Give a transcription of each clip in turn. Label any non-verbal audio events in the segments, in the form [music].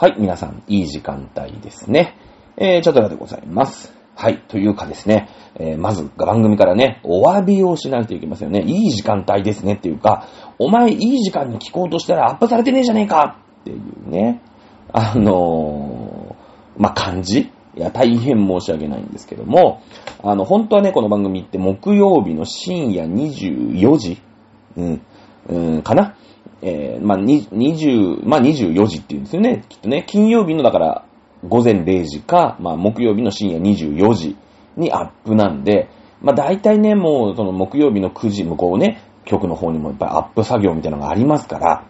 はい、皆さん、いい時間帯ですね。えー、チャドラでございます。はい、というかですね、えー、まず番組からね、お詫びをしないといけませんよね。いい時間帯ですねっていうか、お前いい時間に聞こうとしたらアップされてねえじゃねえかっていうね、あのー、まあ、感じいや、大変申し訳ないんですけども、あの、本当はね、この番組って木曜日の深夜24時、うん、うん、かなえー、まあ、に20、まあ、24時って言うんですよね。きっとね、金曜日のだから、午前0時か、まあ、木曜日の深夜24時にアップなんで、まあ、大体ね、もう、その木曜日の9時向こうね、局の方にもいっぱいアップ作業みたいなのがありますから、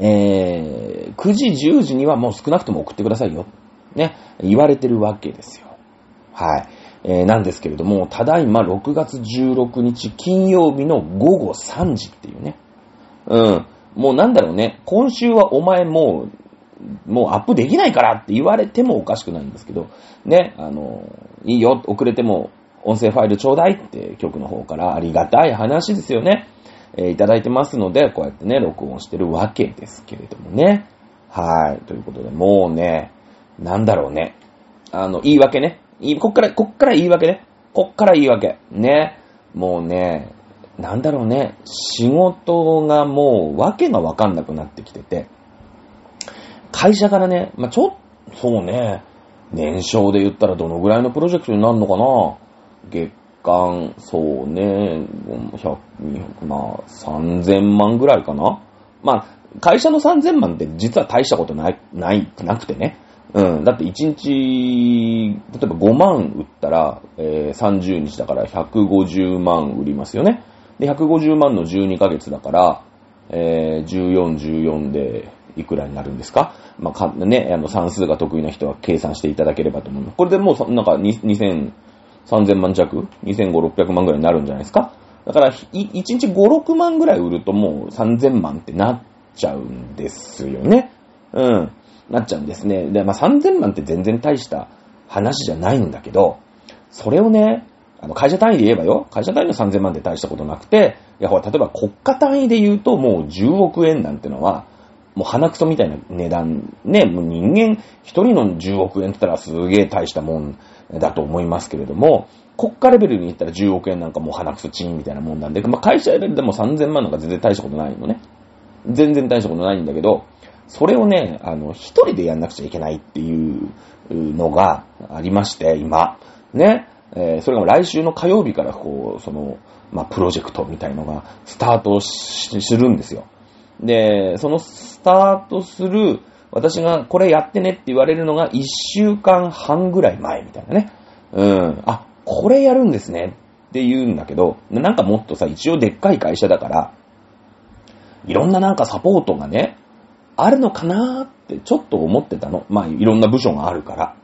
えー、9時、10時にはもう少なくとも送ってくださいよ。ね、言われてるわけですよ。はい。えー、なんですけれども、ただいま6月16日金曜日の午後3時っていうね。うん。もうなんだろうね、今週はお前もう、もうアップできないからって言われてもおかしくないんですけど、ね、あの、いいよ、遅れても音声ファイルちょうだいって局の方からありがたい話ですよね。えーいただいてますので、こうやってね、録音してるわけですけれどもね。はい。ということで、もうね、なんだろうね。あの、言い訳ね。こっから、こっから言い訳ね。こっから言い訳。ね。もうね、なんだろうね。仕事がもう、わけがわかんなくなってきてて。会社からね、まあ、ちょっと、そうね、年商で言ったらどのぐらいのプロジェクトになるのかな月間、そうね、100、200、まあ、3000万ぐらいかなまあ、会社の3000万って実は大したことない、ない、なくてね。うん。だって1日、例えば5万売ったら、えー30日だから150万売りますよね。で、150万の12ヶ月だから、えー14、14でいくらになるんですか？まあ、か、ね、あの、算数が得意な人は計算していただければと思う。これでもう、なんか、2000、3000万弱 ?2500、600万ぐらいになるんじゃないですか？だから、1日5、6万ぐらい売るともう3000万ってなっちゃうんですよね。うん。なっちゃうんですね。で、まあ、3000万って全然大した話じゃないんだけど、それをね、あの、会社単位で言えばよ、会社単位の3000万って大したことなくて、いや、ほら、例えば国家単位で言うともう10億円なんてのは、もう鼻くそみたいな値段、ね、もう人間一人の10億円って言ったらすげえ大したもんだと思いますけれども、国家レベルに言ったら10億円なんかもう鼻くそチンみたいなもんなんで、まあ会社レベルでも3000万なんか全然大したことないのね。全然大したことないんだけど、それをね、あの、一人でやんなくちゃいけないっていうのがありまして、今。ね。えーそれが来週の火曜日からこう、その、まあ、プロジェクトみたいのがスタートしするんですよ。で、そのスタートする、私がこれやってねって言われるのが1週間半ぐらい前みたいなね。うん。あ、これやるんですねって言うんだけど、なんかもっとさ、一応でっかい会社だから、いろんななんかサポートがね、あるのかなーってちょっと思ってたの。まあ、いろんな部署があるから。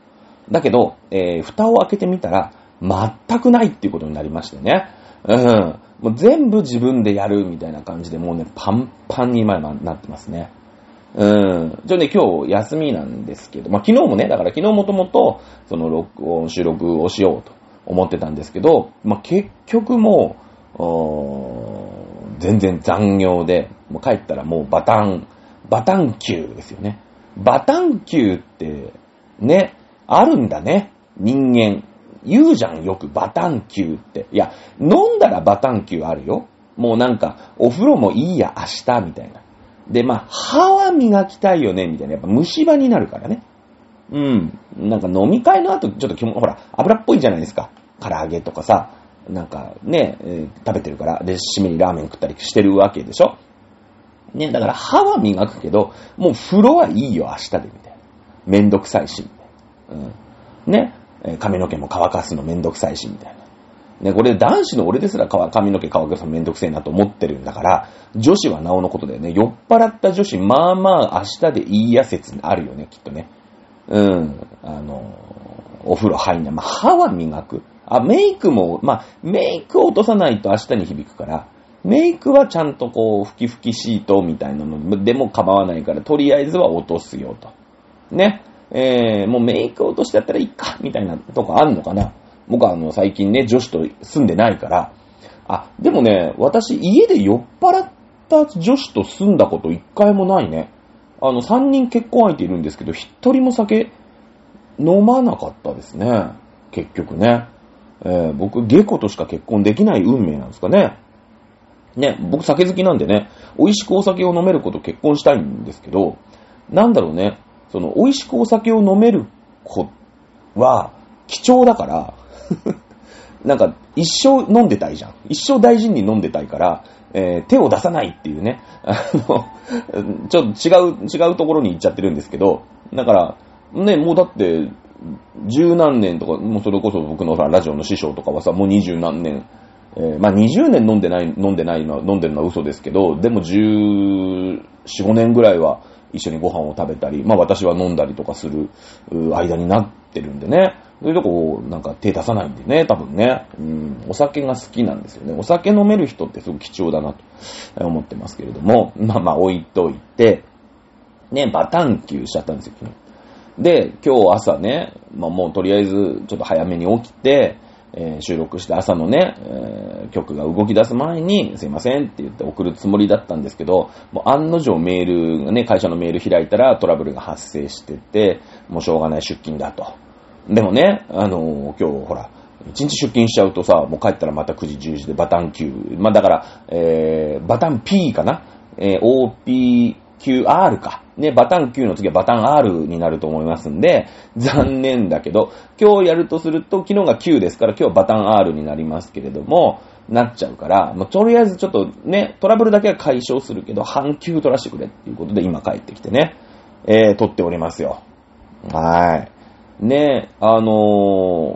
だけど、えー蓋を開けてみたら、全くないっていうことになりましてね。うん。もう全部自分でやるみたいな感じで、もうね、パンパンに今なってますね。うん。ちょね、今日休みなんですけど、まあ昨日もね、だから昨日もともと、その録音、収録をしようと思ってたんですけど、まあ結局もう、全然残業で、もう帰ったらもうバタン、バタン級ですよね。バタン級って、ね、あるんだね。人間。言うじゃん、よくバタン級って。いや、飲んだらバタン級あるよ。もうなんか、お風呂もいいや、明日、みたいな。で、まあ、歯は磨きたいよね、みたいな。やっぱ虫歯になるからね。うん。なんか飲み会の後、ちょっと気も、ほら、油っぽいじゃないですか。唐揚げとかさ、なんかね、えー食べてるから、で、締めにラーメン食ったりしてるわけでしょね、だから歯は磨くけど、もう風呂はいいよ、明日で、みたいな。めんどくさいし、みたいな。うん。ね、髪の毛も乾かすのめんどくさいし、みたいな。ね、これ男子の俺ですら髪の毛乾かすのめんどくせえなと思ってるんだから、女子はなおのことだよね。酔っ払った女子、まあまあ明日でいいや説あるよね、きっとね。うん。あの、お風呂入んない。まあ、歯は磨く。あ、メイクも、まあ、メイクを落とさないと明日に響くから、メイクはちゃんとこう、ふきふきシートみたいなのでも構わないから、とりあえずは落とすよと。ね。えー、もうメイク落としてやったらいいか、みたいなとこあんのかな。僕はあの、最近ね、女子と住んでないから、あ、でもね、私家で酔っ払った女子と住んだこと一回もないね。あの、3人結婚相手いるんですけど、1人も酒飲まなかったですね。結局ね。えー、僕、下戸としか結婚できない運命なんですかね。ね、僕酒好きなんでね、美味しくお酒を飲める子と結婚したいんですけど、なんだろうね、その、美味しくお酒を飲める子は、貴重だから [laughs] なんか、一生飲んでたいじゃん。一生大事に飲んでたいから、えー、手を出さないっていうね、あの、[laughs] ちょっと違う、違うところに行っちゃってるんですけど、だから、ね、もうだって、十何年とか、もうそれこそ僕のさ、ラジオの師匠とかはさ、もう二十何年、えー、まあ20年飲んでない、飲んでないのは、飲んでるのは嘘ですけど、でも14、5年ぐらいは一緒にご飯を食べたり、まあ私は飲んだりとかする間になってるんでね。そういうとこ、なんか手出さないんでね、多分ね。うん、お酒が好きなんですよね。お酒飲める人ってすごく貴重だなと思ってますけれども、まあまあ置いといて、ね、バタンキューしちゃったんですよ、昨日。で、今日朝ね、まあもうとりあえずちょっと早めに起きて、えー、収録して朝のね、えー、曲が動き出す前に、すいませんって言って送るつもりだったんですけど、もう案の定メールがね、会社のメール開いたらトラブルが発生してて、もうしょうがない出勤だと。でもね、あのー、今日ほら、一日出勤しちゃうとさ、もう帰ったらまた9時10時でバタン Q。まあだから、えー、バタン P かな？えー、OPQR か。ね、バタン Q の次はバタン R になると思いますんで、残念だけど、今日やるとすると、昨日が Q ですから、今日はバタン R になりますけれども、なっちゃうから、もうとりあえずちょっとね、トラブルだけは解消するけど、半休取らせてくれっていうことで今帰ってきてね、えー、撮っておりますよ。はい。ね、あのー、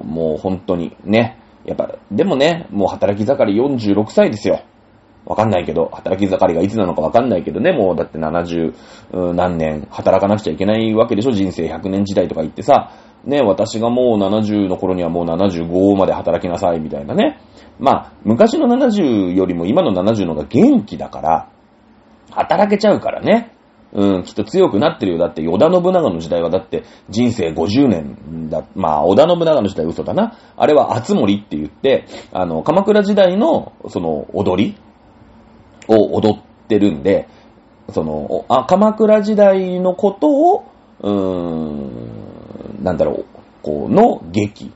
もう本当にね、やっぱ、でもね、もう働き盛り46歳ですよ。わかんないけど、働き盛りがいつなのかわかんないけどね、もうだって70何年働かなくちゃいけないわけでしょ、人生100年時代とか言ってさ、ね、私がもう70の頃にはもう75まで働きなさいみたいなね。まあ、昔の70よりも今の70の方が元気だから、働けちゃうからね。うん、きっと強くなってるよ。だって、織田信長の時代はだって人生50年だ。まあ、織田信長の時代嘘だな。あれは厚森って言って、あの、鎌倉時代の、その、踊りを踊ってるんで、その、あ、鎌倉時代のことを、うーん、なんだろう、こ、の劇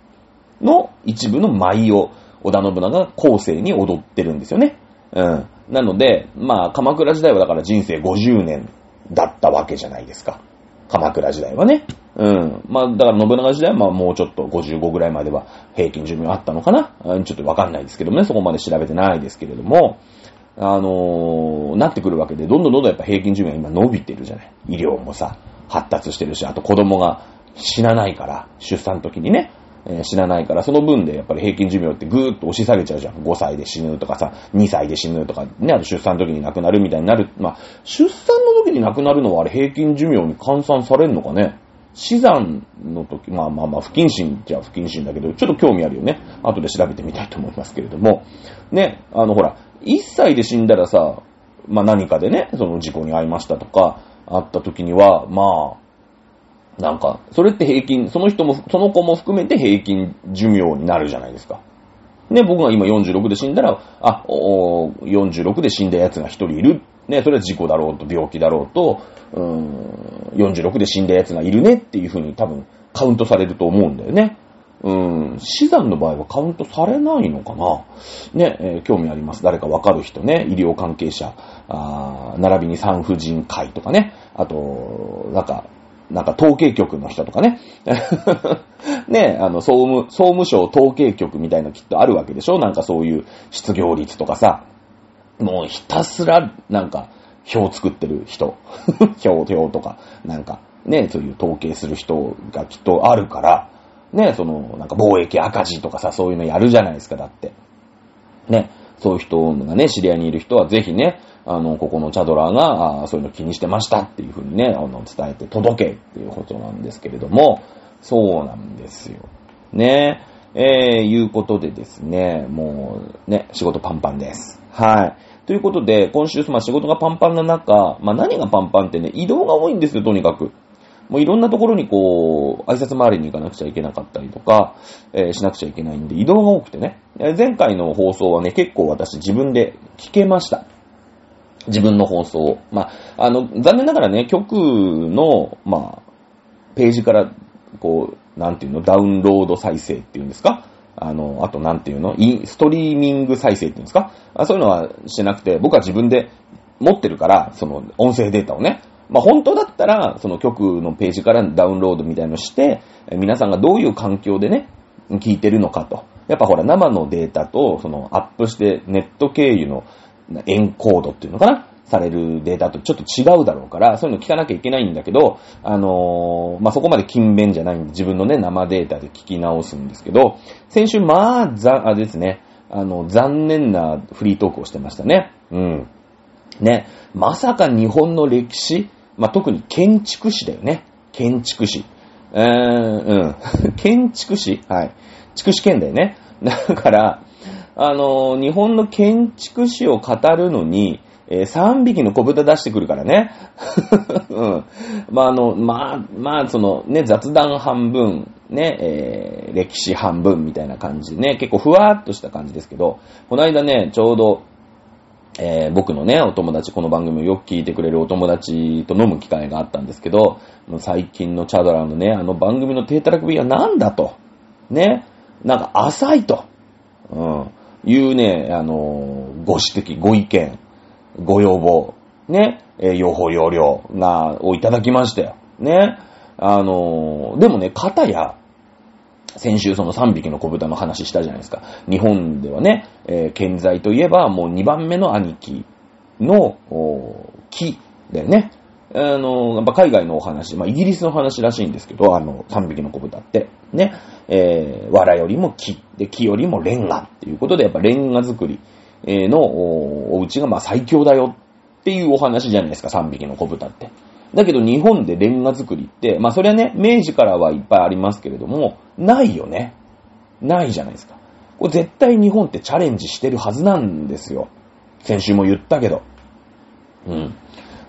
の一部の舞を、織田信長が後世に踊ってるんですよね。うん。なので、まあ、鎌倉時代はだから人生50年だったわけじゃないですか。鎌倉時代はね。うん。まあ、だから信長時代はまあもうちょっと55ぐらいまでは平均寿命あったのかなうんちょっとわかんないですけどもね、そこまで調べてないですけれども、あのー、なってくるわけで、どんどんどんどんやっぱ平均寿命が今伸びてるじゃない。医療もさ、発達してるし、あと子供が死なないから、出産の時にね。えー、死なないから、その分でやっぱり平均寿命ってぐーっと押し下げちゃうじゃん。5歳で死ぬとかさ、2歳で死ぬとか、ね、あと出産の時に亡くなるみたいになる。まあ、出産の時に亡くなるのはあれ平均寿命に換算されるのかね。死産の時、まあまあまあ、不謹慎じゃ不謹慎だけど、ちょっと興味あるよね。後で調べてみたいと思いますけれども。ね、あのほら、1歳で死んだらさ、まあ何かでね、その事故に遭いましたとか、あった時には、まあ、なんか、それって平均、その人も、その子も含めて平均寿命になるじゃないですか。ね、僕が今46で死んだら、あ、お46で死んだ奴が一人いる。ね、それは事故だろうと病気だろうと、うーん、46で死んだ奴がいるねっていう風に多分カウントされると思うんだよね。うん、死産の場合はカウントされないのかな？ね、えー、興味あります。誰かわかる人ね、医療関係者、あ並びに産婦人科医とかね、あと、なんか、なんか統計局の人とかね。[laughs] ね、あの、総務、総務省統計局みたいなきっとあるわけでしょ？なんかそういう失業率とかさ。もうひたすら、なんか、表作ってる人。[laughs] 表、表とか、なんか、ね、そういう統計する人がきっとあるから、ね、その、なんか貿易赤字とかさ、そういうのやるじゃないですか、だって。ね、そういう人がね、知り合いにいる人はぜひね、あの、ここのチャドラーが、あそういうの気にしてましたっていうふうにね、あの、伝えて届けっていうことなんですけれども、そうなんですよ。ね。えー、いうことでですね、もう、ね、仕事パンパンです。はい。ということで、今週、まあ、仕事がパンパンな中、まあ、何がパンパンってね、移動が多いんですよ、とにかく。もういろんなところにこう、挨拶回りに行かなくちゃいけなかったりとか、えー、しなくちゃいけないんで、移動が多くてね。前回の放送はね、結構私自分で聞けました。自分の放送を。まあ、あの、残念ながらね、局の、まあ、ページから、こう、なんていうの、ダウンロード再生っていうんですか？あの、あとなんていうの？インストリーミング再生っていうんですか？あそういうのはしてなくて、僕は自分で持ってるから、その音声データをね。まあ、本当だったら、その局のページからダウンロードみたいのして、皆さんがどういう環境でね、聞いてるのかと。やっぱほら、生のデータと、その、アップしてネット経由のエンコードっていうのかな？されるデータとちょっと違うだろうから、そういうの聞かなきゃいけないんだけど、あのー、まあ、そこまで勤勉じゃないんで、自分のね、生データで聞き直すんですけど、先週、まあ、ざ、あですね、あの、残念なフリートークをしてましたね。うん。ね、まさか日本の歴史、まあ、特に建築史だよね。建築史。うーん、うん。[laughs] 建築史はい。筑紫県だよね。だから、あのー、日本の建築史を語るのに、えー、3匹の小豚出してくるからね。[laughs] うん。まあ、あの、まあ、まあ、その、ね、雑談半分、ね、えー、歴史半分みたいな感じでね、結構ふわーっとした感じですけど、この間ね、ちょうど、えー、僕のね、お友達、この番組をよく聞いてくれるお友達と飲む機会があったんですけど、最近のチャドラーのね、あの番組の低たらくびは何だと。ね。なんか浅いと。うん。いうね、あのー、ご指摘、ご意見、ご要望、ね、えー、用法用量が、をいただきましたよ。ね。あのー、でもね、方や、先週その3匹の小豚の話したじゃないですか。日本ではね、えー、健在といえばもう2番目の兄貴の、木だよね。あの、やっぱ海外のお話、まあ、イギリスの話らしいんですけど、あの、3匹の子豚って。ね。えー、藁よりも木、で、木よりもレンガっていうことで、やっぱレンガ作りのお家がま最強だよっていうお話じゃないですか、3匹の子豚って。だけど日本でレンガ作りって、まあそれはね、明治からはいっぱいありますけれども、ないよね。ないじゃないですか。これ絶対日本ってチャレンジしてるはずなんですよ。先週も言ったけど。うん。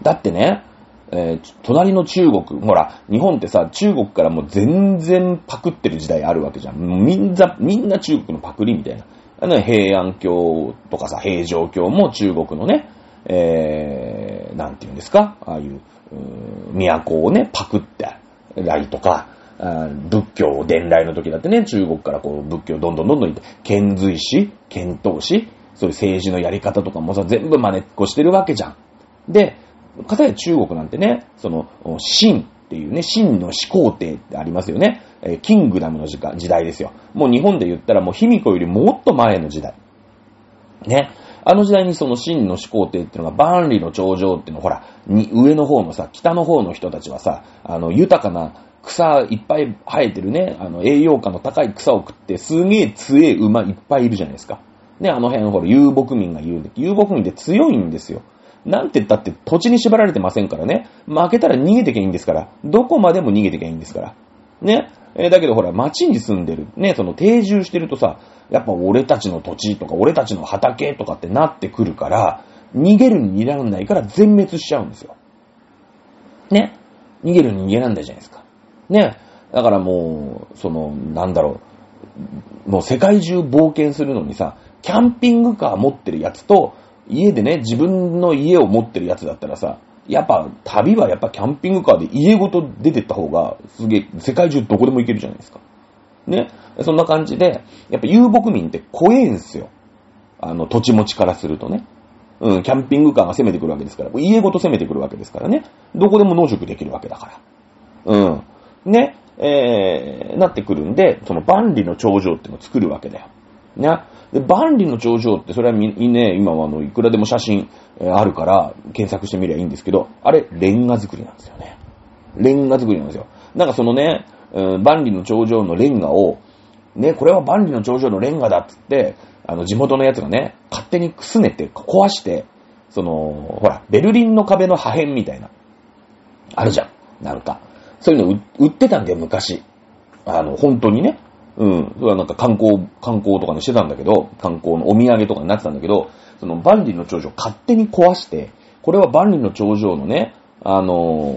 だってね、えー、隣の中国、ほら、日本ってさ、中国からもう全然パクってる時代あるわけじゃん。みんな、みんな中国のパクリみたいな。あの、平安京とかさ、平城京も中国のね、えー、なんて言うんですか？ああい、う都をね、パクってらいとか、仏教伝来の時だってね、中国からこう仏教どんどんどんどん行って、遣隋使、遣唐使、そういう政治のやり方とかもさ、全部真似っこしてるわけじゃん。で、かたや中国なんてね、その、秦っていうね、秦の始皇帝ってありますよね。えキングダムの時代ですよ。もう日本で言ったらもう卑弥呼よりもっと前の時代。ね。あの時代にその秦の始皇帝っていうのが万里の長城っていうのほら、上の方のさ、北の方の人たちはさ、あの、豊かな草いっぱい生えてるね、あの、栄養価の高い草を食って、すげえ強え馬いっぱいいるじゃないですか。ね、あの辺ほら、遊牧民が言うんで、遊牧民って強いんですよ。なんて言ったって土地に縛られてませんからね。負けたら逃げてけいいんですから。どこまでも逃げてけいいんですから。ね。えー、だけどほら、町に住んでる。ね、その定住してるとさ、やっぱ俺たちの土地とか俺たちの畑とかってなってくるから、逃げるに逃げらんないから全滅しちゃうんですよ。ね。逃げるに逃げらんないじゃないですか。ね。だからもう、その、なんだろう。もう世界中冒険するのにさ、キャンピングカー持ってるやつと、家でね、自分の家を持ってるやつだったらさ、やっぱ旅はやっぱキャンピングカーで家ごと出てった方がすげえ世界中どこでも行けるじゃないですか。ね。そんな感じで、やっぱ遊牧民って怖えんすよ。あの、土地持ちからするとね。うん、キャンピングカーが攻めてくるわけですから、家ごと攻めてくるわけですからね。どこでも農食できるわけだから。うん。ね。えー、なってくるんで、その万里の長城ってのを作るわけだよ。ね。で、万里の長城って、それはみ、ね、今はあの、いくらでも写真、え、あるから、検索してみりゃいいんですけど、あれ、レンガ作りなんですよね。レンガ作りなんですよ。なんかそのね、うん、万里の長城のレンガを、ね、これは万里の長城のレンガだっつって、あの、地元のやつがね、勝手にくすねて、壊して、その、ほら、ベルリンの壁の破片みたいな、あるじゃん。なんか。そういうの売ってたんだよ、昔。あの、本当にね。うん。それはなんか観光、観光とかにしてたんだけど、観光のお土産とかになってたんだけど、その万里の長城勝手に壊して、これは万里の長城のね、あの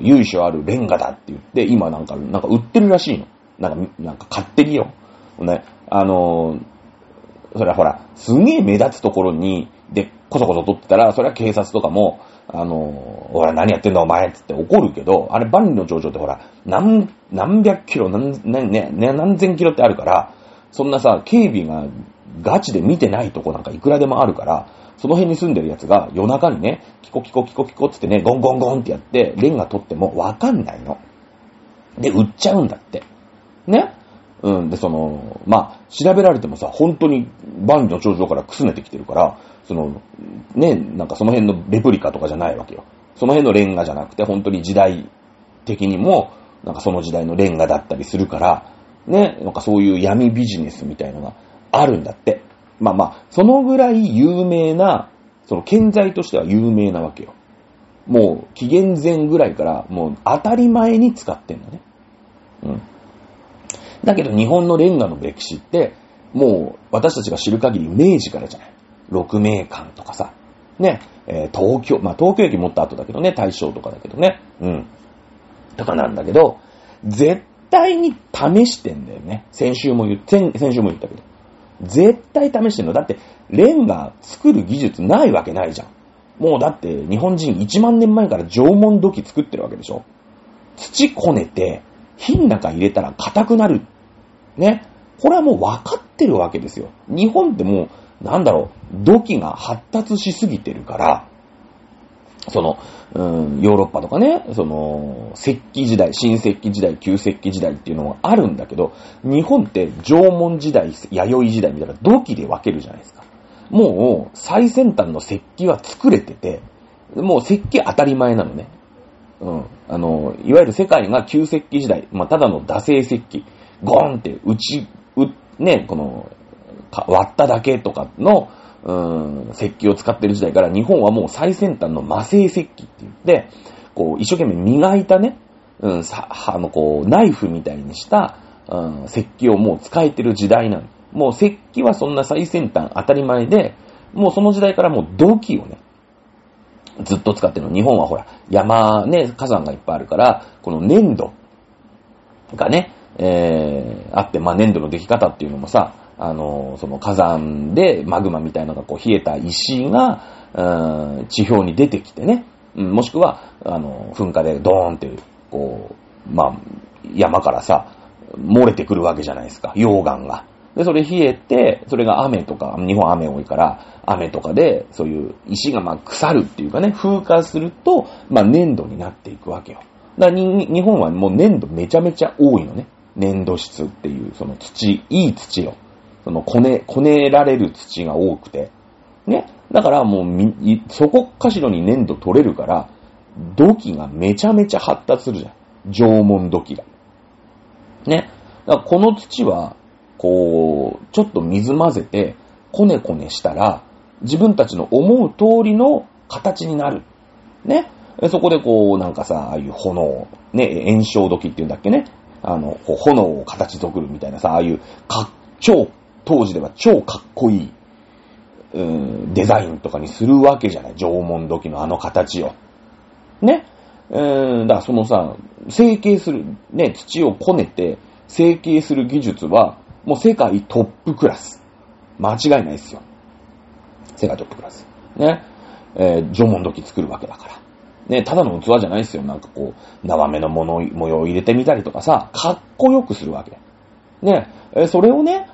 ー、由緒あるレンガだって言って、今なんか、なんか売ってるらしいの。なんか、なんか勝手によ。ね、あのー、それはほら、すげえ目立つところに、でっこそこそ撮ってたら、それは警察とかも、あの、ほら何やってんだお前っつって怒るけど、あれ万里の長城ってほら、何、何百キロ、何、ね、ね、何千キロってあるから、そんなさ、警備がガチで見てないとこなんかいくらでもあるから、その辺に住んでるやつが夜中にね、キコキコキコキコってね、ゴンゴンゴンってやって、レンガ取ってもわかんないの。で、売っちゃうんだって。ね？うん。で、その、まあ、調べられてもさ、本当に万里の長城からくすねてきてるから、その、ね、なんかその辺のレプリカとかじゃないわけよ。その辺のレンガじゃなくて、本当に時代的にも、なんかその時代のレンガだったりするから、ね、なんかそういう闇ビジネスみたいのがあるんだって。まあまあ、そのぐらい有名な、その建材としては有名なわけよ。もう、紀元前ぐらいから、もう当たり前に使ってんのね。うん。だけど日本のレンガの歴史って、もう私たちが知る限り明治からじゃない。六名館とかさ。ね、えー、東京、まあ東京駅もっと後だけどね、大正とかだけどね。うん。とかなんだけど、絶対に試してんだよね。先週も言っ、先先週も言ったけど。絶対試してんの。だって、レンガ作る技術ないわけないじゃん。もうだって日本人1万年前から縄文土器作ってるわけでしょ。土こねて、火の中入れたら硬くなる。ね。これはもう分かってるわけですよ。日本ってもう、なんだろう、土器が発達しすぎてるから、その、うん、ヨーロッパとかね、その、石器時代、新石器時代、旧石器時代っていうのがあるんだけど、日本って縄文時代、弥生時代みたいな土器で分けるじゃないですか。もう、最先端の石器は作れてて、もう石器当たり前なのね。うん。あの、いわゆる世界が旧石器時代、まあ、ただの惰性石器、ゴンって打ち、う、ね、この、割っただけとかの、うーん、石器を使ってる時代から日本はもう最先端の魔性石器って言って、こう、一生懸命磨いたね、うん、さ、あの、こう、ナイフみたいにした、うん、石器をもう使えてる時代なの。もう石器はそんな最先端当たり前で、もうその時代からもう土器をね、ずっと使ってるの。日本はほら、山ね、火山がいっぱいあるから、この粘土がね、えー、あって、まあ粘土の出来方っていうのもさ、あの、その火山でマグマみたいなのがこう冷えた石が、うん、地表に出てきてね、うん、もしくは、あの、噴火でドーンって、こう、まあ、山からさ、漏れてくるわけじゃないですか、溶岩が。で、それ冷えて、それが雨とか、日本雨多いから、雨とかで、そういう石がまあ腐るっていうかね、風化すると、まあ粘土になっていくわけよ。だから日本はもう粘土めちゃめちゃ多いのね。粘土質っていう、その土、いい土よ。そのこね、こねられる土が多くて。ね。だからもうみ、そこかしろに粘土取れるから、土器がめちゃめちゃ発達するじゃん。縄文土器が。ね。だからこの土は、こう、ちょっと水混ぜて、こねこねしたら、自分たちの思う通りの形になる。ね。そこでこう、なんかさ、ああいう炎、ね、炎症時っていうんだっけね。あの、こう炎を形作るみたいなさ、ああいう、か、超、当時では超かっこいい、うん、デザインとかにするわけじゃない。縄文土器のあの形を。ね。うん、だからそのさ、成形する、ね、土をこねて、成形する技術は、もう世界トップクラス。間違いないですよ。世界トップクラス。ね。えー、縄文土器作るわけだから。ね、ただの器じゃないですよ。なんかこう、縄目の模様を入れてみたりとかさ、かっこよくするわけ。ね、え、それをね、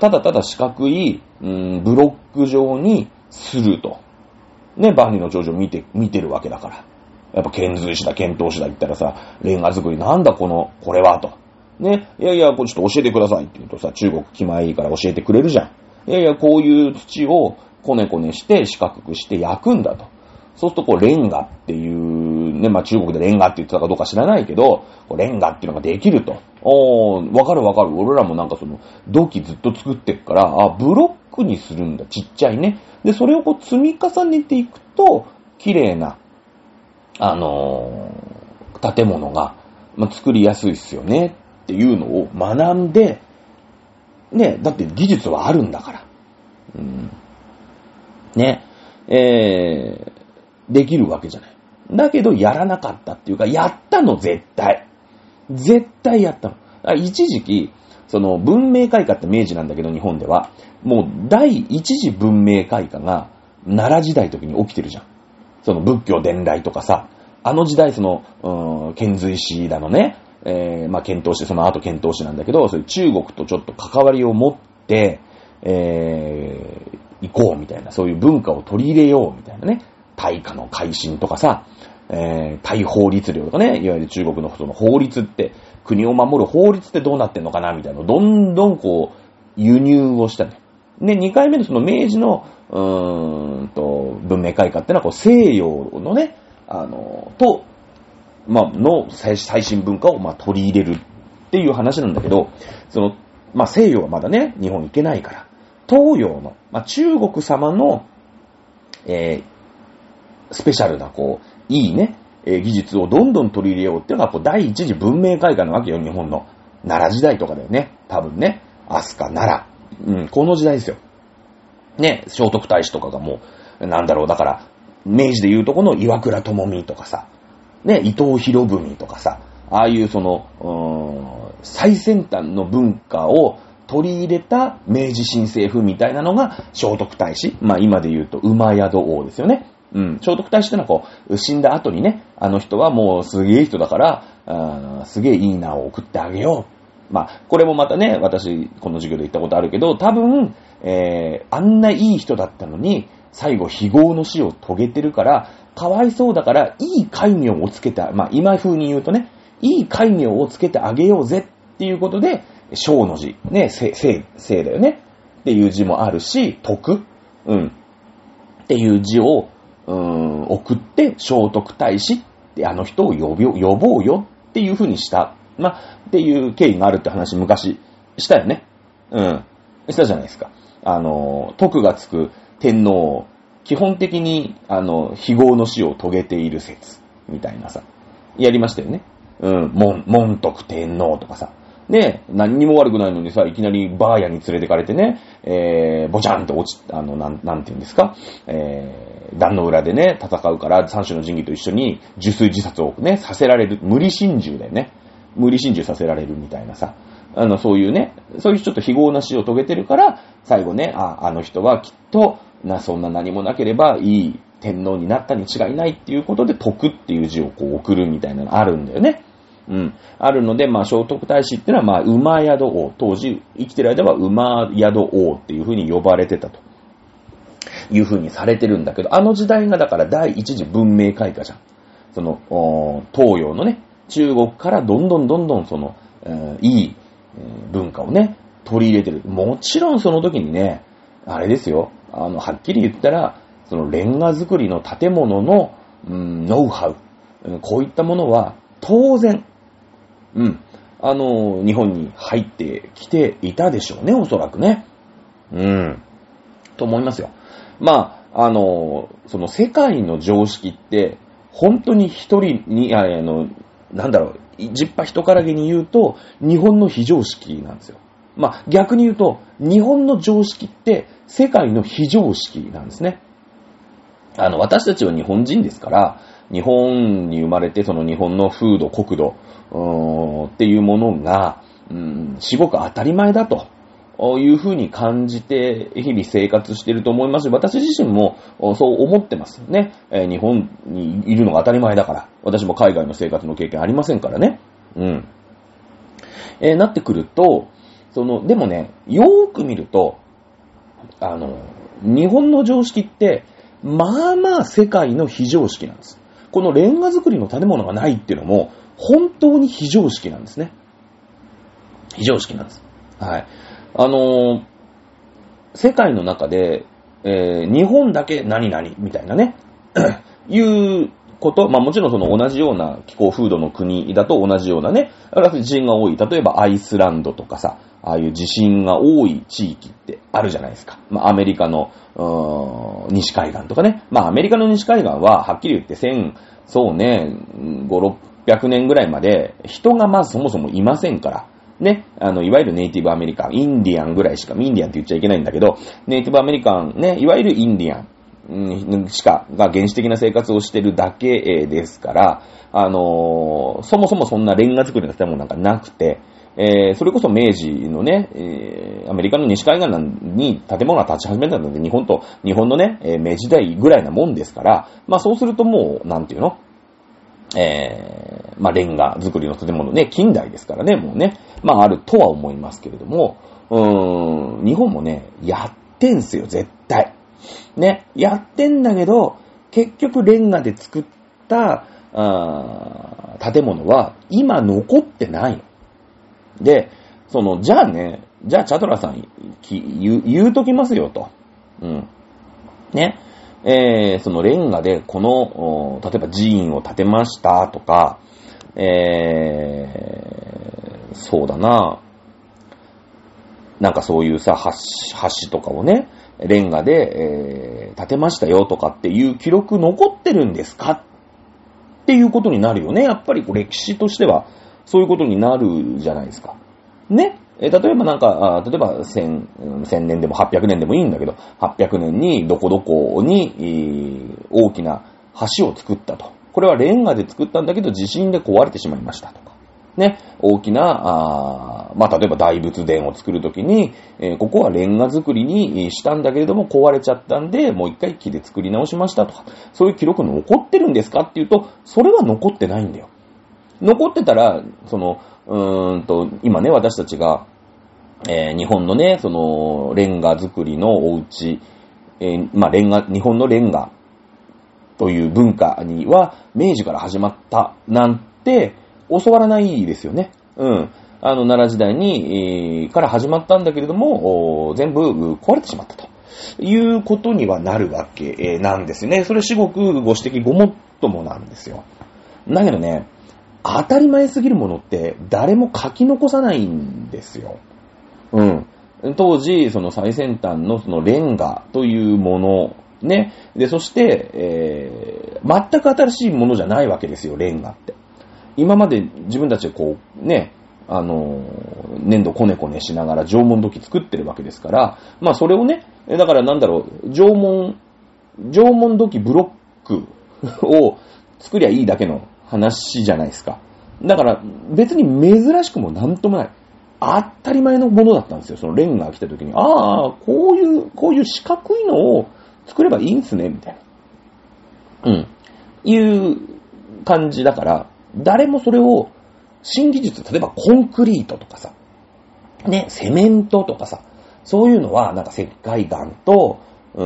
ただただ四角い、うん、ブロック状にすると。ね、万里の長城見て、見てるわけだから。やっぱ遣隋使だ、遣唐使だ言ったらさ、レンガ作りなんだこの、これはと。ね、いやいや、これちょっと教えてくださいって言うとさ、中国気前いいから教えてくれるじゃん。いやいや、こういう土をこねこねして四角くして焼くんだと。そうするとこうレンガっていう、ね、まあ中国でレンガって言ってたかどうか知らないけど、レンガっていうのができると。おー、わかるわかる。俺らもなんかその、土器ずっと作ってっから、あ、ブロックにするんだ。ちっちゃいね。で、それをこう積み重ねていくと、綺麗な、あのー、建物が、まあ、作りやすいっすよね。っていうのを学んで、ね、だって技術はあるんだから。うん。ね、えー、できるわけじゃない。だけどやらなかったっていうか、やったの絶対。絶対やったの。一時期、その文明開化って明治なんだけど日本では、もう第一次文明開化が、奈良時代時に起きてるじゃん。その仏教伝来とかさ、あの時代その、うーん、遣隋使だのね、えー、まあ、検討して、その後検討しなんだけど、そういう中国とちょっと関わりを持って、えー、行こうみたいな、そういう文化を取り入れようみたいなね、大化の改新とかさ、えー、大法律令とかね、いわゆる中国のその法律って、国を守る法律ってどうなってんのかなみたいなのどんどんこう、輸入をしたね。で、2回目のその明治の、うーんと、文明開化ってのはこう西洋のね、あの、と、まあ、の最新文化をま取り入れるっていう話なんだけど、その、まあ、西洋はまだね、日本行けないから、東洋の、まあ、中国様の、えー、スペシャルな、こう、いいね、え、技術をどんどん取り入れようっていうのが、こう、第一次文明開化なわけよ、日本の。奈良時代とかだよね。多分ね。飛鳥、奈良。うん、この時代ですよ。ね、聖徳太子とかがもう、なんだろう、だから、明治で言うとこの岩倉智美とかさ、ね、伊藤博文とかさ、ああいうその、うーん最先端の文化を取り入れた明治新政府みたいなのが聖徳太子。まあ今で言うと馬宿王ですよね。うん。聖徳太子ってのはこう、死んだ後にね、あの人はもうすげえ人だから、すげえいい名を送ってあげよう。まあ、これもまたね、私、この授業で言ったことあるけど、多分、えー、あんないい人だったのに、最後、非業の死を遂げてるから、かわいそうだから、いい戒名をつけて、まあ、今風に言うとね、いい戒名をつけてあげようぜっていうことで、小の字、ね、せ、せ、せだよね。っていう字もあるし、徳、うん。っていう字を、うん、送って、聖徳太子ってあの人を呼び、呼ぼうよっていう風にした。まあ、っていう経緯があるって話昔したよね。うん。したじゃないですか。あの、徳がつく天皇、基本的に、あの、非業の死を遂げている説、みたいなさ、やりましたよね。うん、門、門徳天皇とかさ。で、何にも悪くないのにさ、いきなりバーヤに連れてかれてね、えー、ぼちゃんと落ち、あの、なん、なんて言うんですか、えー、壇の裏でね、戦うから、三種の神器と一緒に、受水自殺をね、させられる、無理心中だよね。無理心中させられるみたいなさ。あの、そういうね、そういうちょっと非業な死を遂げてるから、最後ね、あ、あの人はきっと、な、そんな何もなければいい天皇になったに違いないっていうことで、徳っていう字をこう送るみたいなのあるんだよね。うん。あるので、まあ、聖徳太子っていうのは、まあ、馬宿王。当時、生きてる間は馬宿王っていう風に呼ばれてたと。いう風にされてるんだけど、あの時代がだから第一次文明開化じゃん。その、東洋のね、中国からどんどんどんどんその、いい文化をね、取り入れてる。もちろんその時にね、あれですよ。あの、はっきり言ったら、そのレンガ作りの建物の、うん、ノウハウ、こういったものは当然、うん、あの、日本に入ってきていたでしょうね、おそらくね。うん、と思いますよ。まあ、あの、その世界の常識って、本当に一人に、あの、なんだろう、じっぱ人からげに言うと、日本の非常識なんですよ。まあ、逆に言うと、日本の常識って世界の非常識なんですね。あの、私たちは日本人ですから、日本に生まれてその日本の風土、国土、うーっていうものが、うん、すごく当たり前だと。いうふうに感じて、日々生活してると思いますし私自身もそう思ってますね。え、日本にいるのが当たり前だから。私も海外の生活の経験ありませんからね。うん。えー、なってくると、その、でもね、よーく見ると、あの、日本の常識って、まあまあ世界の非常識なんです。このレンガ作りの建物がないっていうのも、本当に非常識なんですね。非常識なんです。はい。あのー、世界の中で、えー、日本だけ何々みたいなね、[clears throat] いうこと、まあもちろんその同じような気候風土の国だと同じようなね、地震が多い。例えばアイスランドとかさ、ああいう地震が多い地域ってあるじゃないですか。まあアメリカの、うん西海岸とかね。まあアメリカの西海岸ははっきり言って1000、そうね、5、600年ぐらいまで人がまずそもそもいませんから。ね、あの、いわゆるネイティブアメリカン、インディアンぐらいしか、インディアンって言っちゃいけないんだけど、ネイティブアメリカン、ね、いわゆるインディアン、しか、が原始的な生活をしてるだけですから、あのー、そもそもそんなレンガ作りの建物なんかなくて、えー、それこそ明治のね、えーアメリカの西海岸に建物が立ち始めたので、日本と、日本のね、えー、明治時代ぐらいなもんですから、まあそうするともう、なんていうの？えー、まあレンガ作りの建物ね、近代ですからね、もうね、まああるとは思いますけれども、うーん、日本もね、やってんすよ、絶対。ね、やってんだけど、結局レンガで作った、あ建物は今残ってないの。で、その、じゃあね、じゃあチャドラさん言う、言うときますよと。うん。ね。えー、そのレンガでこの、例えば寺院を建てましたとか、えー、そうだな、なんかそういうさ、橋、橋とかをね、レンガで、えー、建てましたよとかっていう記録残ってるんですかっていうことになるよね。やっぱりこう歴史としてはそういうことになるじゃないですか。ね。え例えばなんか、例えば1000、1000年でも800年でもいいんだけど、800年にどこどこに、え大きな橋を作ったと。これはレンガで作ったんだけど地震で壊れてしまいましたとか。ね、大きな、あまあ、例えば大仏殿を作るときに、えー、ここはレンガ作りにしたんだけれども壊れちゃったんで、もう一回木で作り直しましたとか、そういう記録残ってるんですかっていうと、それは残ってないんだよ。残ってたら、その、うーんと、今ね、私たちが、えー、日本のね、その、レンガ作りのお家、えー、まあ、レンガ、日本のレンガという文化には、明治から始まったなんて、教わらないですよね。うん。あの、奈良時代に、えー、から始まったんだけれども、全部壊れてしまったと。いうことにはなるわけなんですね。それ至極ご指摘ごもっともなんですよ。だけどね、当たり前すぎるものって誰も書き残さないんですよ。うん。当時、その最先端のそのレンガというもの、ね。で、そして、えー、全く新しいものじゃないわけですよ、レンガって。今まで自分たちでこう、ね、あの、粘土こねこねしながら縄文土器作ってるわけですから、まあそれをね、だからなんだろう、縄文、縄文土器ブロックを作りゃいいだけの話じゃないですか。だから別に珍しくもなんともない。当たり前のものだったんですよ。そのレンガが来た時に、ああ、こういう、こういう四角いのを作ればいいんすね、みたいな。うん。いう感じだから、誰もそれを、新技術、例えばコンクリートとかさ、ね、セメントとかさ、そういうのは、なんか石灰岩と、うー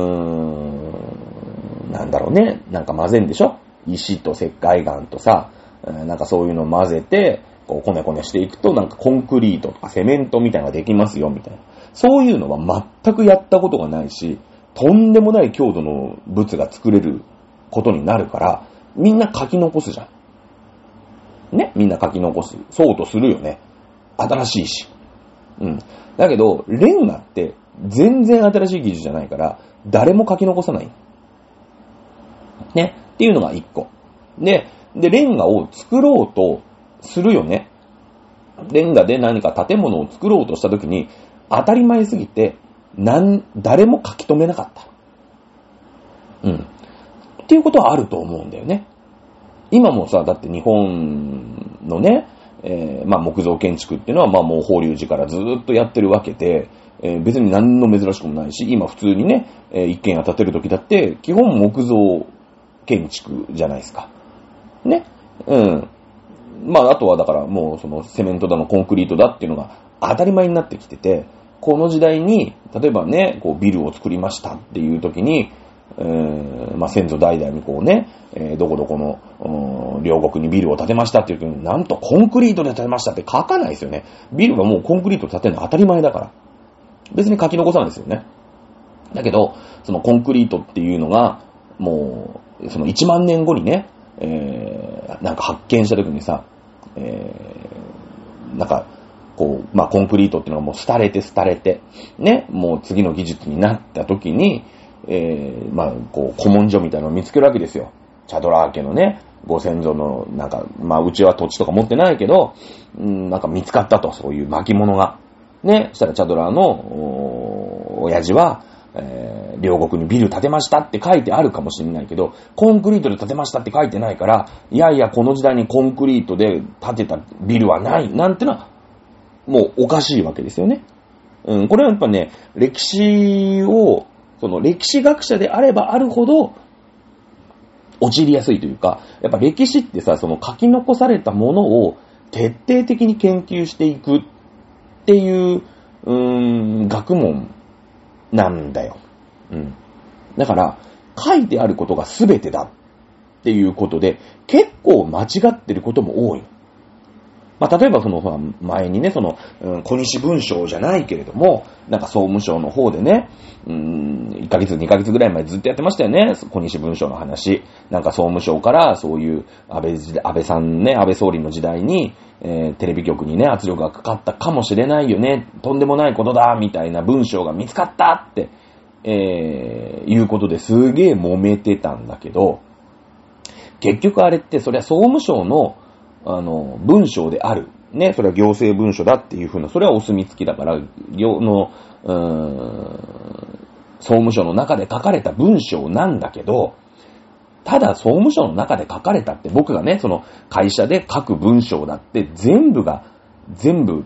ん、なんだろうね、なんか混ぜんでしょ石と石灰岩とさ、なんかそういうのを混ぜて、こう、こねこねしていくと、なんかコンクリートとかセメントみたいなのができますよ、みたいな。そういうのは全くやったことがないし、とんでもない強度の物が作れることになるから、みんな書き残すじゃん。ね、みんな書き残す。そうとするよね。新しいし。うん。だけど、レンガって全然新しい技術じゃないから、誰も書き残さない。ね？っていうのが一個。で、で、レンガを作ろうとするよね。レンガで何か建物を作ろうとしたときに、当たり前すぎて、なん、誰も書き留めなかった。うん。っていうことはあると思うんだよね。今もさ、だって日本のね、えー、まあ木造建築っていうのはまあもう法隆寺からずっとやってるわけで、えー、別に何の珍しくもないし、今普通にね、えー、一軒家建てるときだって、基本木造建築じゃないですか。ね。うん。まああとはだからもうそのセメントだのコンクリートだっていうのが当たり前になってきてて、この時代に、例えばね、こうビルを作りましたっていうときに、えー、まあ、先祖代々にこうね、えー、どこどこの、両国にビルを建てましたっていう時に、なんとコンクリートで建てましたって書かないですよね。ビルがもうコンクリート建てるの当たり前だから。別に書き残さないですよね。だけど、そのコンクリートっていうのが、もう、その1万年後にね、えー、なんか発見した時にさ、えー、なんか、こう、まあ、コンクリートっていうのがもう廃れて廃れて、ね、もう次の技術になった時に、えー、まあ、こう、古文書みたいなのを見つけるわけですよ。チャドラー家のね、ご先祖の、なんか、まあ、うちは土地とか持ってないけど、ん、なんか見つかったと、そういう巻物が。ね、したらチャドラーの、お、親父は、えー、両国にビル建てましたって書いてあるかもしれないけど、コンクリートで建てましたって書いてないから、いやいや、この時代にコンクリートで建てたビルはない、なんてのは、もうおかしいわけですよね。うん、これはやっぱね、歴史を、その歴史学者であればあるほど、陥りやすいというか、やっぱ歴史ってさ、その書き残されたものを徹底的に研究していくっていう、うーん、学問なんだよ。うん。だから、書いてあることが全てだっていうことで、結構間違ってることも多い。まあ、例えばその、ほら前にね、その、うん、小西文章じゃないけれども、なんか総務省の方でね、うん、1ヶ月、2ヶ月ぐらい前ずっとやってましたよね、小西文章の話。なんか総務省からそういう安倍、安倍さんね、安倍総理の時代に、えーテレビ局にね、圧力がかかったかもしれないよね、とんでもないことだ、みたいな文章が見つかったって、えー、いうことですげえ揉めてたんだけど、結局あれって、それは総務省の、あの、文章である。ね、それは行政文書だっていうふうな、それはお墨付きだから、行の、うーん、総務省の中で書かれた文章なんだけど、ただ総務省の中で書かれたって僕がね、その会社で書く文章だって全部が、全部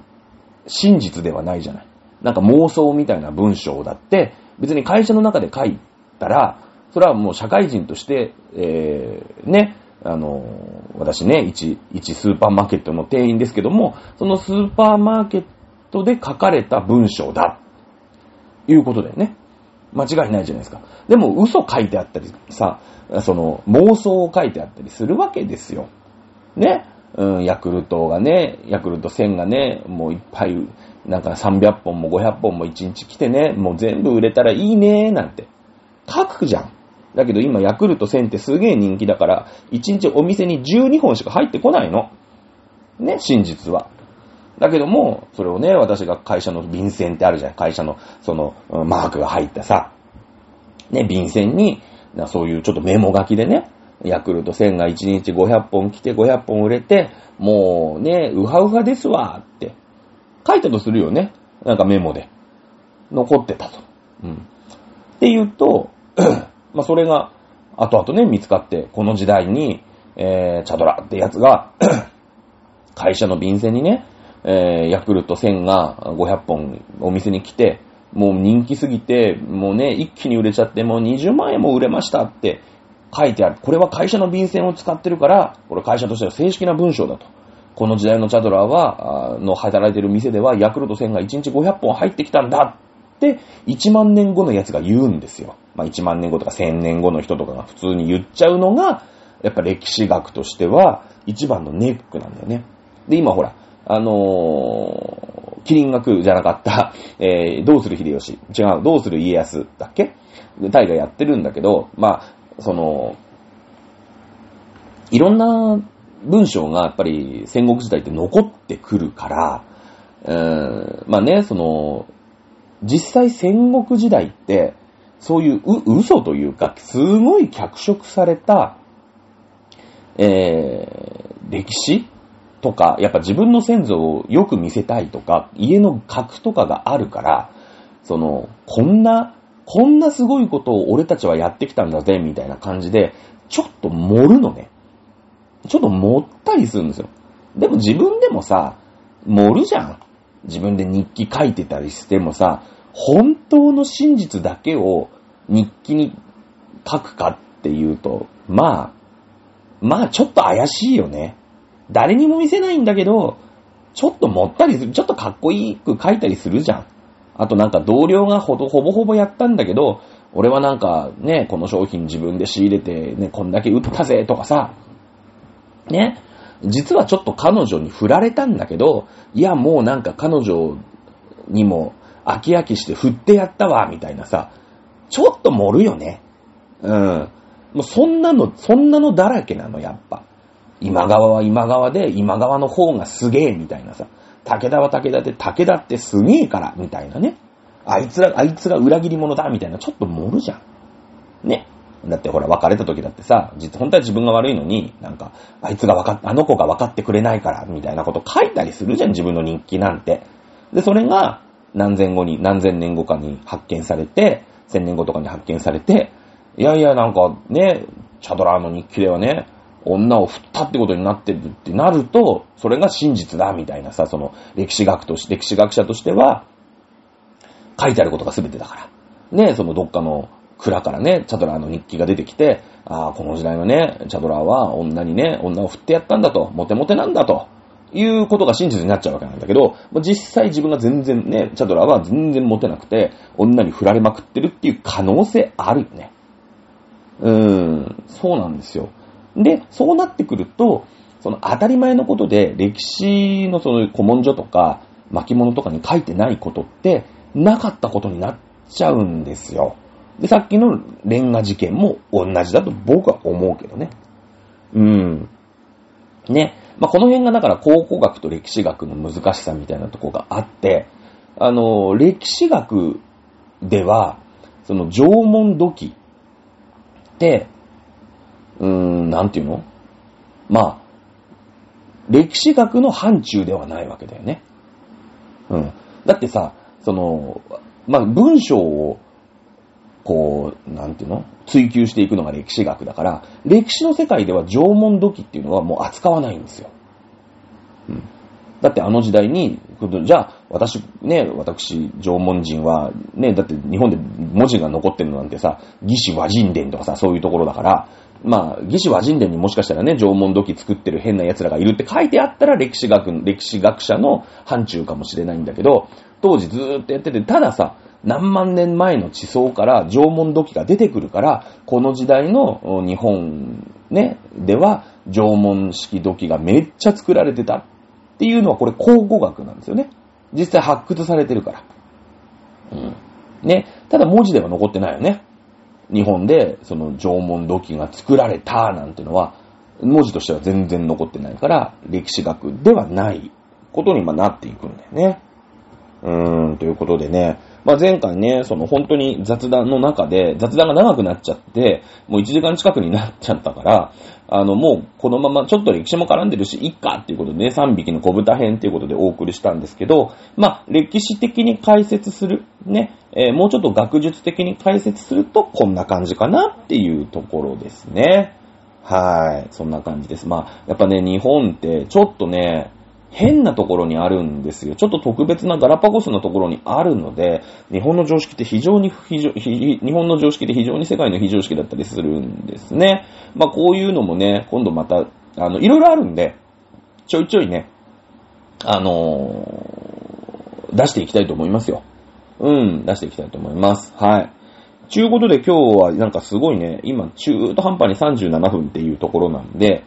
真実ではないじゃない。なんか妄想みたいな文章だって、別に会社の中で書いたら、それはもう社会人として、えー、ね、あの、私ね、一、一スーパーマーケットの店員ですけども、そのスーパーマーケットで書かれた文章だ。いうことだよね。間違いないじゃないですか。でも嘘書いてあったりさ、その妄想を書いてあったりするわけですよ。ね。うん、ヤクルトがね、ヤクルト1000がね、もういっぱい、なんか300本も500本も1日来てね、もう全部売れたらいいねーなんて。書くじゃん。だけど今ヤクルト1000ってすげえ人気だから、1日お店に12本しか入ってこないの。ね、真実は。だけども、それをね、私が会社の便箋ってあるじゃん。会社の、その、マークが入ったさ、ね、便箋に、そういうちょっとメモ書きでね、ヤクルト1000が1日500本来て500本売れて、もうね、ウハウハですわって書いたとするよね。なんかメモで。残ってたと。うん。って言うと、まあそれが、後々ね、見つかって、この時代に、えー、チャドラってやつが、[coughs] 会社の便箋にね、えー、ヤクルト1000が500本お店に来て、もう人気すぎて、もうね、一気に売れちゃって、もう20万円も売れましたって書いてある。これは会社の便箋を使ってるから、これ会社としては正式な文章だと。この時代のチャドラーは、の働いてる店ではヤクルト1000が1日500本入ってきたんだ、1万年後のやつが言うんですよ。まあ1万年後とか1000年後の人とかが普通に言っちゃうのが、やっぱ歴史学としては一番のネックなんだよね。で、今ほら、あのー、キリン学じゃなかった、[laughs] えー、どうする秀吉？違う、どうする家康だっけ？大河やってるんだけど、まあ、その、いろんな文章がやっぱり戦国時代って残ってくるから、うーんまあね、その、実際戦国時代って、そういうう嘘というか、すごい脚色された、えー、歴史とか、やっぱ自分の先祖をよく見せたいとか、家の格とかがあるから、その、こんな、こんなすごいことを俺たちはやってきたんだぜ、みたいな感じで、ちょっと盛るのね。ちょっと盛ったりするんですよ。でも自分でもさ、盛るじゃん。自分で日記書いてたりしてもさ、本当の真実だけを日記に書くかっていうと、まあ、まあちょっと怪しいよね。誰にも見せないんだけど、ちょっと盛ったりする、ちょっとかっこいいく書いたりするじゃん。あとなんか同僚がほどほぼほぼやったんだけど、俺はなんかね、この商品自分で仕入れてね、こんだけ売ったぜとかさ、ね、実はちょっと彼女に振られたんだけど、いやもうなんか彼女にも飽き飽きして振ってやったわ、みたいなさ、ちょっと盛るよね。うん。もうそんなの、そんなのだらけなの、やっぱ。今川は今川で、今川の方がすげえ、みたいなさ。武田は武田で、武田ってすげえから、みたいなね。あいつら、あいつが裏切り者だ、みたいな、ちょっと盛るじゃん。ね。だってほら、別れた時だってさ、実、本当は自分が悪いのに、なんか、あいつが分かっ、あの子が分かってくれないから、みたいなこと書いたりするじゃん、自分の日記なんて。で、それが、何千後に、何千年後かに発見されて、千年後とかに発見されて、いやいや、なんかね、チャドラーの日記ではね、女を振ったってことになってるってなると、それが真実だ、みたいなさ、その、歴史学とし、歴史学者としては、書いてあることが全てだから。ね、そのどっかの蔵からね、チャドラーの日記が出てきて、ああ、この時代のね、チャドラーは女にね、女を振ってやったんだと、モテモテなんだと。いうことが真実になっちゃうわけなんだけど、実際自分が全然ね、チャドラーは全然モテなくて、女に振られまくってるっていう可能性あるよね。うーん、そうなんですよ。で、そうなってくると、その当たり前のことで歴史のその古文書とか巻物とかに書いてないことってなかったことになっちゃうんですよ。で、さっきのレンガ事件も同じだと僕は思うけどね。うん。ね。まあ、この辺がだから考古学と歴史学の難しさみたいなとこがあって、あの、歴史学では、その縄文土器って、うーん、なんていうの？まあ、歴史学の範疇ではないわけだよね。うん。だってさ、その、まあ、文章を、こう、なんていうの？追求していくのが歴史学だから、歴史の世界では縄文土器っていうのはもう扱わないんですよ。うん。だってあの時代に、じゃあ、私、ね、私、縄文人は、ね、だって日本で文字が残ってるのなんてさ、義士和人伝とかさ、そういうところだから、まあ、義士和人伝にもしかしたらね、縄文土器作ってる変な奴らがいるって書いてあったら歴史学、歴史学者の範疇かもしれないんだけど、当時ずーっとやってて、たださ、何万年前の地層から縄文土器が出てくるから、この時代の日本ね、では縄文式土器がめっちゃ作られてたっていうのはこれ考古学なんですよね。実際発掘されてるから。うん。ね。ただ文字では残ってないよね。日本でその縄文土器が作られたなんてのは、文字としては全然残ってないから、歴史学ではないことになっていくんだよね。うーん、ということでね、まあ、前回ね、その本当に雑談の中で、雑談が長くなっちゃって、もう1時間近くになっちゃったから、あの、もうこのままちょっと歴史も絡んでるし、いっかっていうことでね、3匹の小豚編っていうことでお送りしたんですけど、まあ、歴史的に解説する、ね、えー、もうちょっと学術的に解説すると、こんな感じかなっていうところですね。はい。そんな感じです。まあ、やっぱね、日本ってちょっとね、変なところにあるんですよ。ちょっと特別なガラパゴスのところにあるので、日本の常識って非常に非常、日本の常識って非常に世界の非常識だったりするんですね。まあこういうのもね、今度また、あの、いろいろあるんで、ちょいちょいね、あのー、出していきたいと思いますよ。うん、出していきたいと思います。はい。ちゅうことで今日はなんかすごいね、今中途半端に37分っていうところなんで、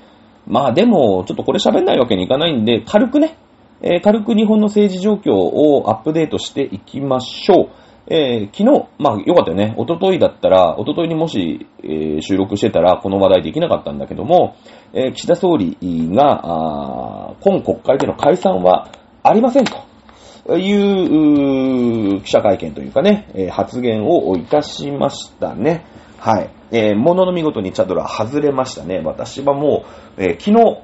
まあでも、ちょっとこれ喋んないわけにいかないんで、軽くね、えー、軽く日本の政治状況をアップデートしていきましょう。えー、昨日、まあよかったよね。おとといだったら、おとといにもし、えー、収録してたらこの話題できなかったんだけども、え、岸田総理が、今国会での解散はありませんという記者会見というかね、発言をいたしましたね。はい。えー、ものの見事にチャドラ外れましたね。私はもう、えー、昨日、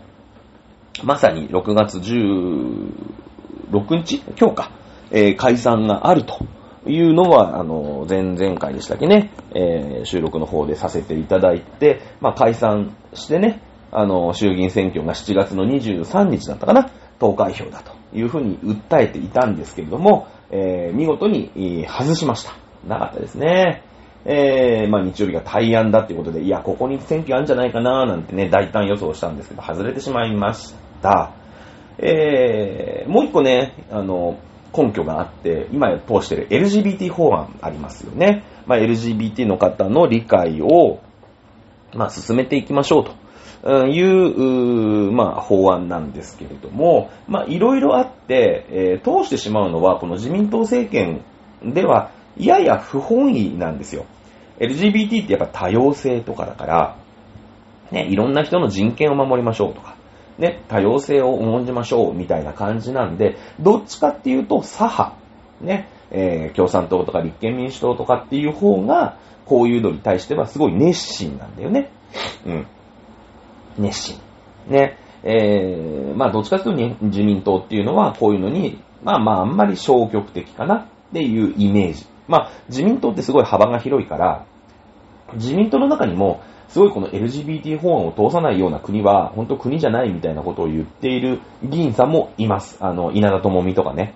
まさに6月16日？今日か、えー、解散があるというのは、あの、前々回でしたっけね、えー、収録の方でさせていただいて、まあ、解散してね、あの、衆議院選挙が7月の23日だったかな、投開票だというふうに訴えていたんですけれども、えー、見事に外しました。なかったですね。えー、まあ日曜日が対案だっていうことで、いや、ここに選挙あるんじゃないかななんてね、大胆予想したんですけど、外れてしまいました。えー、もう一個ね、あの、根拠があって、今通してる LGBT 法案ありますよね。まあ LGBT の方の理解を、まあ進めていきましょうと。いう、まあ、法案なんですけれども、まあ、いろいろあって、えー、通してしまうのは、この自民党政権では、やや不本意なんですよ。LGBT ってやっぱ多様性とかだから、ね、いろんな人の人権を守りましょうとか、ね、多様性を重んじましょうみたいな感じなんで、どっちかっていうと左派、ね、えー、共産党とか立憲民主党とかっていう方が、こういうのに対してはすごい熱心なんだよね。うん。熱心。ね。えー、まあどっちかというと自民党っていうのはこういうのに、まあまああんまり消極的かなっていうイメージ。まあ自民党ってすごい幅が広いから、自民党の中にも、すごいこの LGBT 法案を通さないような国は、本当国じゃないみたいなことを言っている議員さんもいます。あの、稲田智美とかね。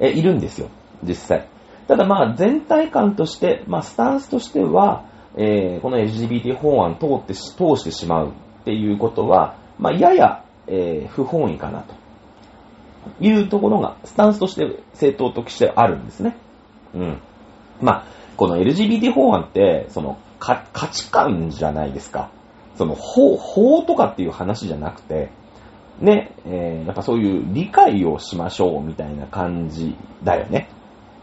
え、いるんですよ。実際。ただまあ全体感として、まあスタンスとしては、えー、この LGBT 法案通ってし、通してしまうっていうことは、まあやや、えー、不本意かなというところが、スタンスとして政党としてあるんですね。うん。まあ、この LGBT 法案って、その、価値観じゃないですか。その、法、法とかっていう話じゃなくて、ね、えー、やっぱそういう理解をしましょうみたいな感じだよね。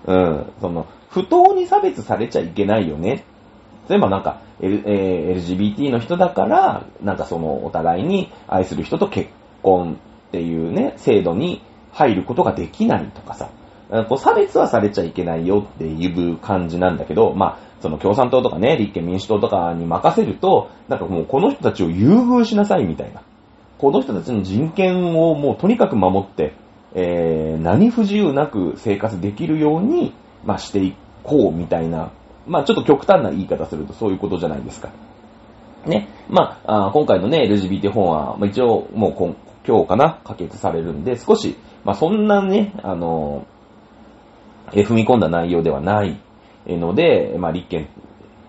うん、その、不当に差別されちゃいけないよね。例えばなんか、L えー、LGBT の人だから、なんかその、お互いに愛する人と結婚っていうね、制度に入ることができないとかさ、こう差別はされちゃいけないよっていう感じなんだけど、まあ、その共産党とかね、立憲民主党とかに任せると、なんかもうこの人たちを優遇しなさいみたいな。この人たちの人権をもうとにかく守って、えー、何不自由なく生活できるように、まあ、していこうみたいな、まあ、ちょっと極端な言い方するとそういうことじゃないですか。ね。まあ、あ今回のね、LGBT 本は、まあ、一応もう今今日かな、可決されるんで、少し、まあ、そんなね、あの、え踏み込んだ内容ではないので、まあ、立憲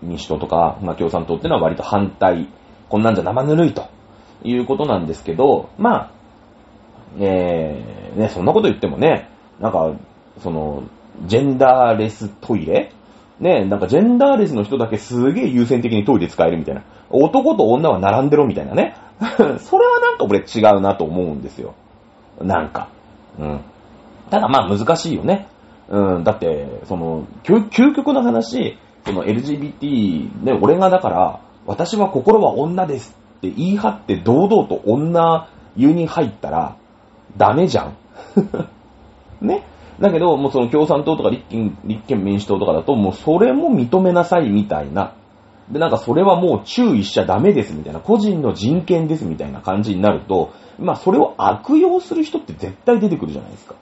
民主党とか、まあ、共産党っていうのは割と反対、こんなんじゃ生ぬるいということなんですけど、まあ、えー、ね、そんなこと言ってもね、なんか、その、ジェンダーレストイレ？ね、なんかジェンダーレスの人だけすげえ優先的にトイレ使えるみたいな。男と女は並んでろみたいなね。[laughs] それはなんか俺違うなと思うんですよ。なんか。うん。ただまあ難しいよね。うん。だって、その、究極の話、その LGBT、ね、俺がだから、私は心は女ですって言い張って堂々と女湯に入ったら、ダメじゃん。[laughs] ね。だけど、もうその共産党とか立憲立憲民主党とかだと、もうそれも認めなさいみたいな。で、なんかそれはもう注意しちゃダメですみたいな。個人の人権ですみたいな感じになると、まあそれを悪用する人って絶対出てくるじゃないですか。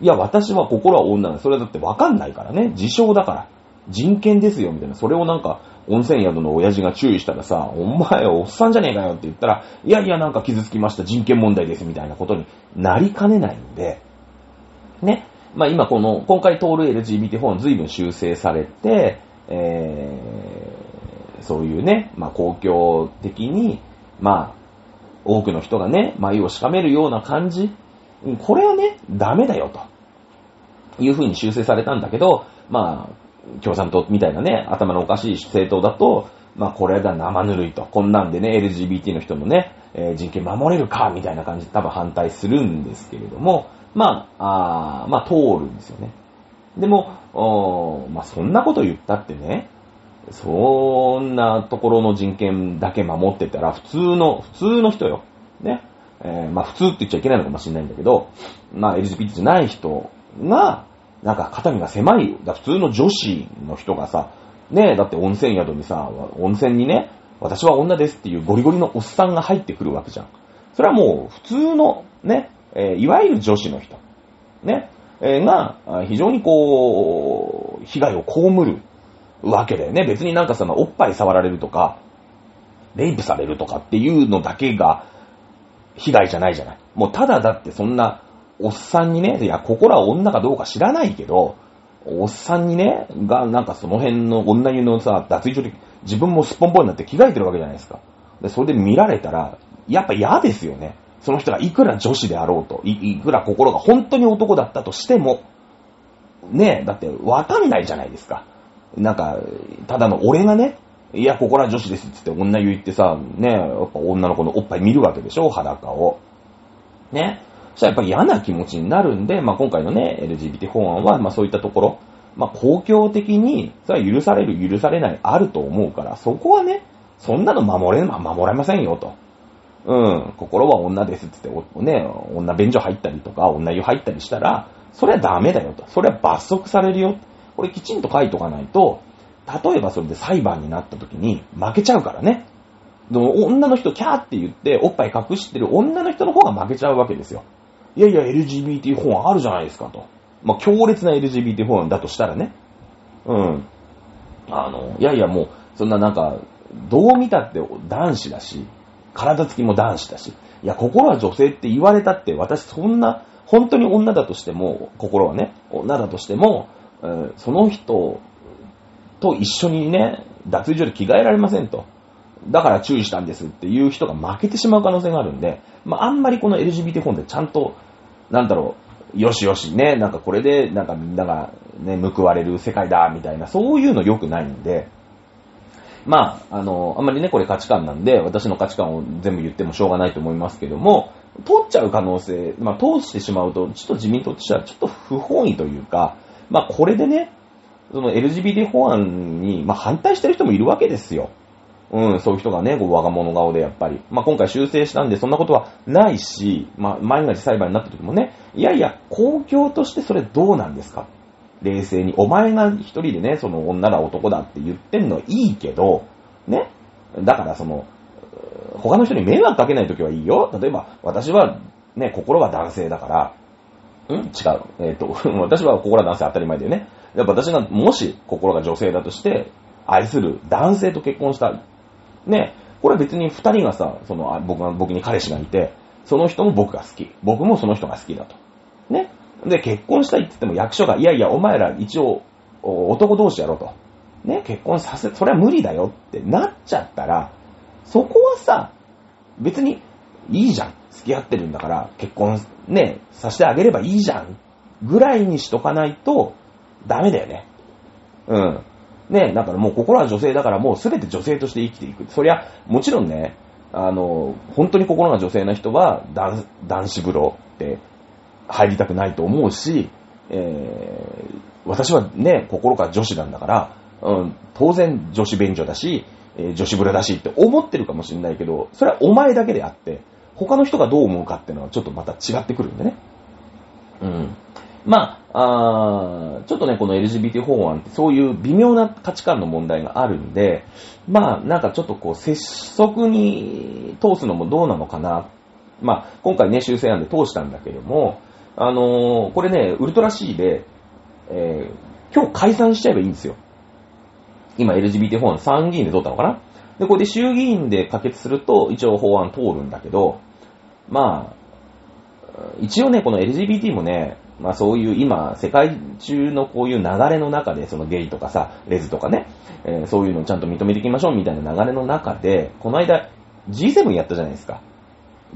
いや、私は心は女だ。それだってわかんないからね。自称だから。人権ですよみたいな。それをなんか、温泉宿の親父が注意したらさ、お前おっさんじゃねえかよって言ったら、いやいやなんか傷つきました。人権問題ですみたいなことになりかねないんで、ね。まあ今この、今回通る LGBT 本随分修正されて、えー、そういうね、まあ公共的に、まあ、多くの人がね、眉をしかめるような感じ、これはね、ダメだよと。いう風に修正されたんだけど、まあ、共産党みたいなね、頭のおかしい政党だと、まあこれだ生ぬるいと。こんなんでね、LGBT の人のね、えー、人権守れるか、みたいな感じで多分反対するんですけれども、まあ、あまあ通るんですよね。でも、まあそんなこと言ったってね、そんなところの人権だけ守ってたら、普通の、普通の人よ。ね。えー、まあ普通って言っちゃいけないのかもしれないんだけど、まあ LGBT じゃない人が、なんか肩身が狭い、だ普通の女子の人がさ、ねだって温泉宿にさ、温泉にね、私は女ですっていうゴリゴリのおっさんが入ってくるわけじゃん。それはもう普通のね、えー、いわゆる女子の人、ね、えー、が、非常にこう、被害を被るわけだよね。別になんかその、おっぱい触られるとか、レイプされるとかっていうのだけが、被害じゃないじゃない。もうただだってそんな、おっさんにね、いや、ここら女かどうか知らないけど、おっさんにね、が、なんかその辺の女湯のさ、脱衣所で自分もすっぽんぽんになって着替えてるわけじゃないですか。で、それで見られたら、やっぱ嫌ですよね。その人がいくら女子であろうと、いくら心が本当に男だったとしても、ねえ、だってわかんないじゃないですか。なんか、ただの俺がね、いや、ここら女子ですっつって女言ってさ、ね、やっぱ女の子のおっぱい見るわけでしょ、裸を。ね。そしたらやっぱ嫌な気持ちになるんで、まあ今回のね、LGBT 法案は、まあそういったところ、まあ公共的に、それは許される、許されない、あると思うから、そこはね、そんなの守れ、守れませんよと。うん、心は女ですって言って、ね、女便所入ったりとか、女湯入ったりしたら、それはダメだよと。それは罰則されるよ。これきちんと書いとかないと、例えばそれで裁判になった時に負けちゃうからね。でも女の人キャーって言っておっぱい隠してる女の人の方が負けちゃうわけですよ。いやいや LGBT 法案あるじゃないですかと。まあ、強烈な LGBT 法案だとしたらね。うん。あの、いやいやもう、そんななんか、どう見たって男子だし、体つきも男子だし、いや、心は女性って言われたって、私そんな本当に女だとしても、心はね、女だとしても、えその人と一緒にね、脱衣所で着替えられませんと。だから注意したんですっていう人が負けてしまう可能性があるんで、まあ、あんまりこの LGBT 本でちゃんと、なんだろう、よしよしね、なんかこれで、なんかみんながね、報われる世界だ、みたいな、そういうの良くないんで、まあ、あの、あんまりね、これ価値観なんで、私の価値観を全部言ってもしょうがないと思いますけども、通っちゃう可能性、まあ、通してしまうと、ちょっと自民党としてはちょっと不本意というか、まあ、これでね、その LGBT 法案に、まあ、反対してる人もいるわけですよ。うん、そういう人がね、こう我が物顔でやっぱり。まあ、今回修正したんでそんなことはないし、まあ、万が一裁判になった時もね、いやいや、公共としてそれどうなんですか？冷静に。お前が一人でね、その女だ男だって言ってんのはいいけど、ね？だからその、他の人に迷惑かけない時はいいよ。例えば、私はね、心が男性だから、ん？違う。えっ、と、[laughs] 私は心が男性当たり前だよね。やっぱ私がもし心が女性だとして、愛する男性と結婚した。ね。これは別に二人がさ、その、僕が、僕に彼氏がいて、その人も僕が好き。僕もその人が好きだと。ね。で、結婚したいって言っても役所が、いやいや、お前ら一応、男同士やろと。ね、結婚させ、それは無理だよってなっちゃったら、そこはさ、別にいいじゃん。付き合ってるんだから、結婚ね、させてあげればいいじゃん。ぐらいにしとかないと、ダメだよね。うん。ね、だからもう心は女性だからもう全て女性として生きていく。そりゃ、もちろんね、あの、本当に心が女性な人は男男子風呂って入りたくないと思うし、えー私はね、心が女子なんだから、うん、当然女子便所だし、えー女子風呂だしって思ってるかもしれないけど、それはお前だけであって、他の人がどう思うかっていうのはちょっとまた違ってくるんでね。うん。まあ、あちょっとね、この LGBT 法案ってそういう微妙な価値観の問題があるんで、まあ、なんかちょっとこう、拙速に通すのもどうなのかな。まあ、今回ね、修正案で通したんだけども、あのーこれね、ウルトラ C で、えー今日解散しちゃえばいいんですよ。今 LGBT 法案参議院で通ったのかなで、これで衆議院で可決すると一応法案通るんだけど、まあ、一応ね、この LGBT もね、まあそういう今、世界中のこういう流れの中で、そのゲイとかさ、レズとかね、えーそういうのをちゃんと認めていきましょうみたいな流れの中で、この間 G7 やったじゃないですか。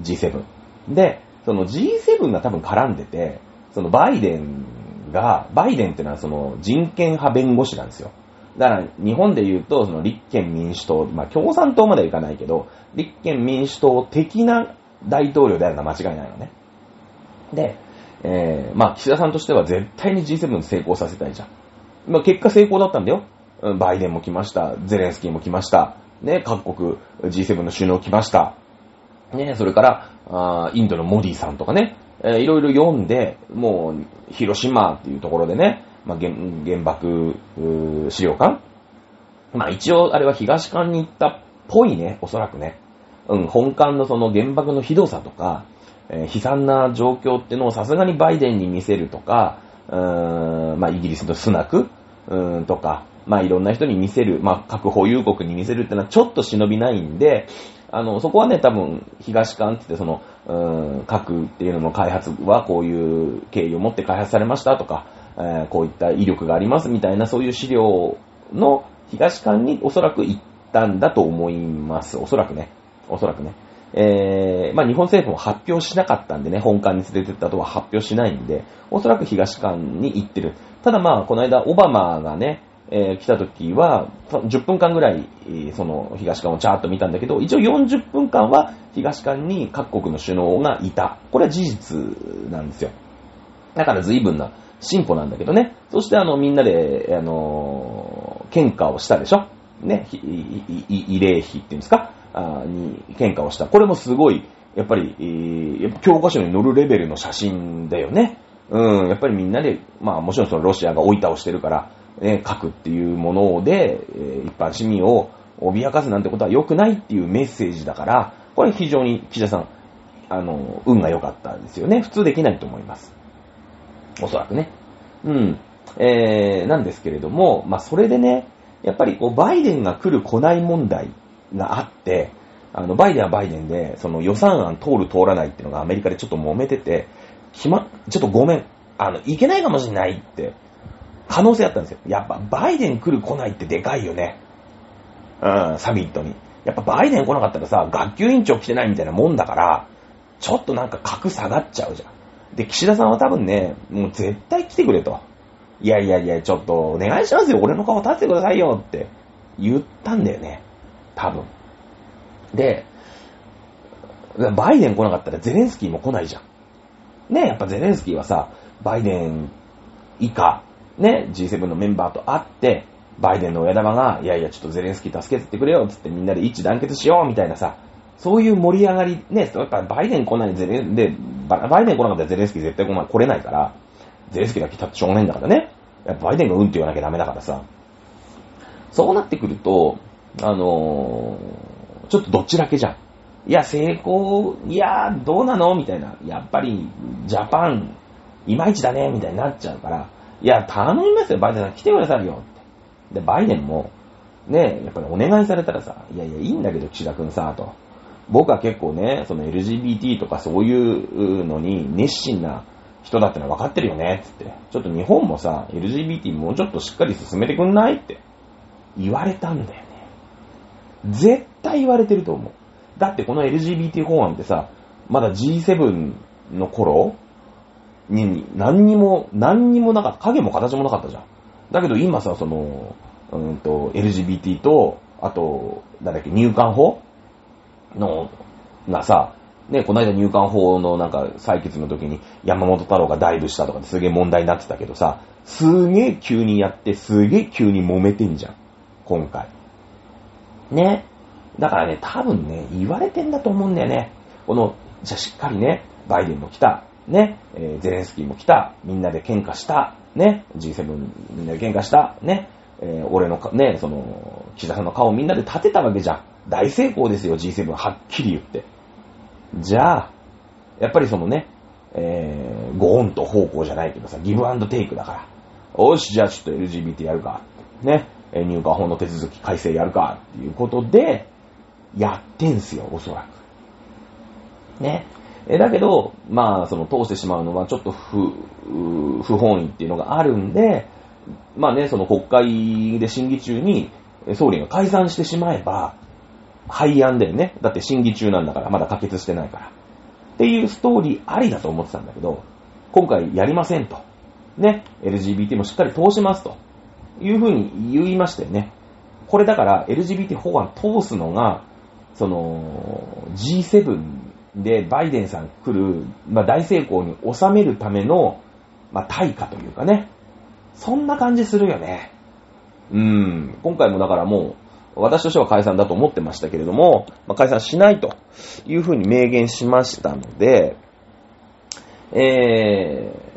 G7。で、その G7 が多分絡んでて、そのバイデンが、バイデンってのはその人権派弁護士なんですよ。だから日本で言うと、その立憲民主党、まあ共産党まではいかないけど、立憲民主党的な大統領であるのは間違いないのね。で、えー、まあ岸田さんとしては絶対に G7 成功させたいじゃん。まあ結果成功だったんだよ。バイデンも来ました。ゼレンスキーも来ました。ね、各国 G7 の首脳来ました。ね、それから、あインドのモディさんとかね、えーいろいろ読んで、もう、広島っていうところでね、まあ、原原爆資料館まあ一応あれは東館に行ったっぽいね、おそらくね。うん、本館のその原爆のひどさとか、え悲惨な状況っていうのをさすがにバイデンに見せるとか、うーん、まあイギリスのスナク、うーん、とか、まあいろんな人に見せる、まあ核保有国に見せるってのはちょっと忍びないんで、あの、そこはね、多分、東館って言って、その、うーん、核っていうのの開発はこういう経緯を持って開発されましたとか、えーこういった威力がありますみたいな、そういう資料の東館におそらく行ったんだと思います。おそらくね。おそらくね。えー、まあ日本政府も発表しなかったんでね、本館に連れてったとは発表しないんで、おそらく東館に行ってる。ただまあ、この間、オバマがね、えー来た時は、10分間ぐらい、その東館をチャーッと見たんだけど、一応40分間は東館に各国の首脳がいた。これは事実なんですよ。だから随分な進歩なんだけどね。そしてあの、みんなで、あのー喧嘩をしたでしょね、慰霊碑っていうんですかあに喧嘩をした。これもすごい、やっぱり、え教科書に載るレベルの写真だよね。うん、やっぱりみんなで、まあもちろんそのロシアが追い倒してるから、ね、核っていうもので、え一般市民を脅かすなんてことは良くないっていうメッセージだから、これ非常に岸田さん、あの、運が良かったですよね。普通できないと思います。おそらくね。うん。えー、なんですけれども、まあ、それでね、やっぱりこう、バイデンが来る来ない問題があって、あの、バイデンはバイデンで、その予算案通る通らないっていうのがアメリカでちょっと揉めてて、決ま、ちょっとごめん。あの、いけないかもしれないって、可能性あったんですよ。やっぱ、バイデン来る来ないってでかいよね。うん、サミットに。やっぱバイデン来なかったらさ、学級委員長来てないみたいなもんだから、ちょっとなんか格下がっちゃうじゃん。で、岸田さんは多分ね、もう絶対来てくれと。いやいやいや、ちょっとお願いしますよ。俺の顔立ててくださいよって言ったんだよね。多分。で、バイデン来なかったらゼレンスキーも来ないじゃん。ね、やっぱゼレンスキーはさ、バイデン以下、ね、G7 のメンバーと会って、バイデンの親玉が、いやいや、ちょっとゼレンスキー助けてってくれよ、つってみんなで一致団結しよう、みたいなさ、そういう盛り上がり、ね、やっぱバイデン来ないゼレン、で、バイデン来なかったらゼレンスキー絶対来ない来れないから、ゼレンスキーが来たってしょうがないんだからね。やっぱバイデンがうんって言わなきゃダメだからさ。そうなってくると、あのーちょっとどっちだけじゃん。いや、成功、いや、どうなのみたいな。やっぱり、ジャパン、いまいちだね、みたいになっちゃうから、いや、頼みますよ、バイデンさん来てくださいよ、って。で、バイデンも、ね、やっぱりお願いされたらさ、いやいや、いいんだけど、岸田くんさ、と。僕は結構ね、その LGBT とかそういうのに熱心な人だってのは分かってるよね、つって。ちょっと日本もさ、LGBT もうちょっとしっかり進めてくんないって言われたんだよ。絶対言われてると思う。だってこの LGBT 法案ってさ、まだ G7 の頃に何にも、何にもなかった。影も形もなかったじゃん。だけど今さ、その、うんと、LGBT と、あと、なんだっけ、入管法の、がさ、ね、この間入管法のなんか採決の時に山本太郎がダイブしたとかすげえ問題になってたけどさ、すげえ急にやってすげえ急に揉めてんじゃん。今回。ね。だからね、多分ね、言われてんだと思うんだよね。この、じゃあしっかりね、バイデンも来た、ね、えーゼレンスキーも来た、みんなで喧嘩した、ね、G7 みんなで喧嘩した、ね、えー俺のか、ね、その、岸田さんの顔をみんなで立てたわけじゃん。大成功ですよ、G7 はっきり言って。じゃあ、やっぱりそのね、えー、ゴーンと方向じゃないけどさ、ギブアンドテイクだから。おし、じゃあちょっと LGBT やるか。ね、え入管法の手続き改正やるか。っていうことで、やってんすよ、おそらく。ね。えだけど、まあ、その通してしまうのはちょっと不、不本意っていうのがあるんで、まあね、その国会で審議中に、総理が解散してしまえば、廃案だよね。だって審議中なんだから、まだ可決してないから。っていうストーリーありだと思ってたんだけど、今回やりませんと。ね。LGBT もしっかり通しますと。いうふうに言いましたよね。これだから LGBT 法案通すのが、その G7 でバイデンさん来る、まあ、大成功に収めるための、まあ、対価というかね。そんな感じするよね。うん。今回もだからもう、私としては解散だと思ってましたけれども、まあ、解散しないというふうに明言しましたので、えー、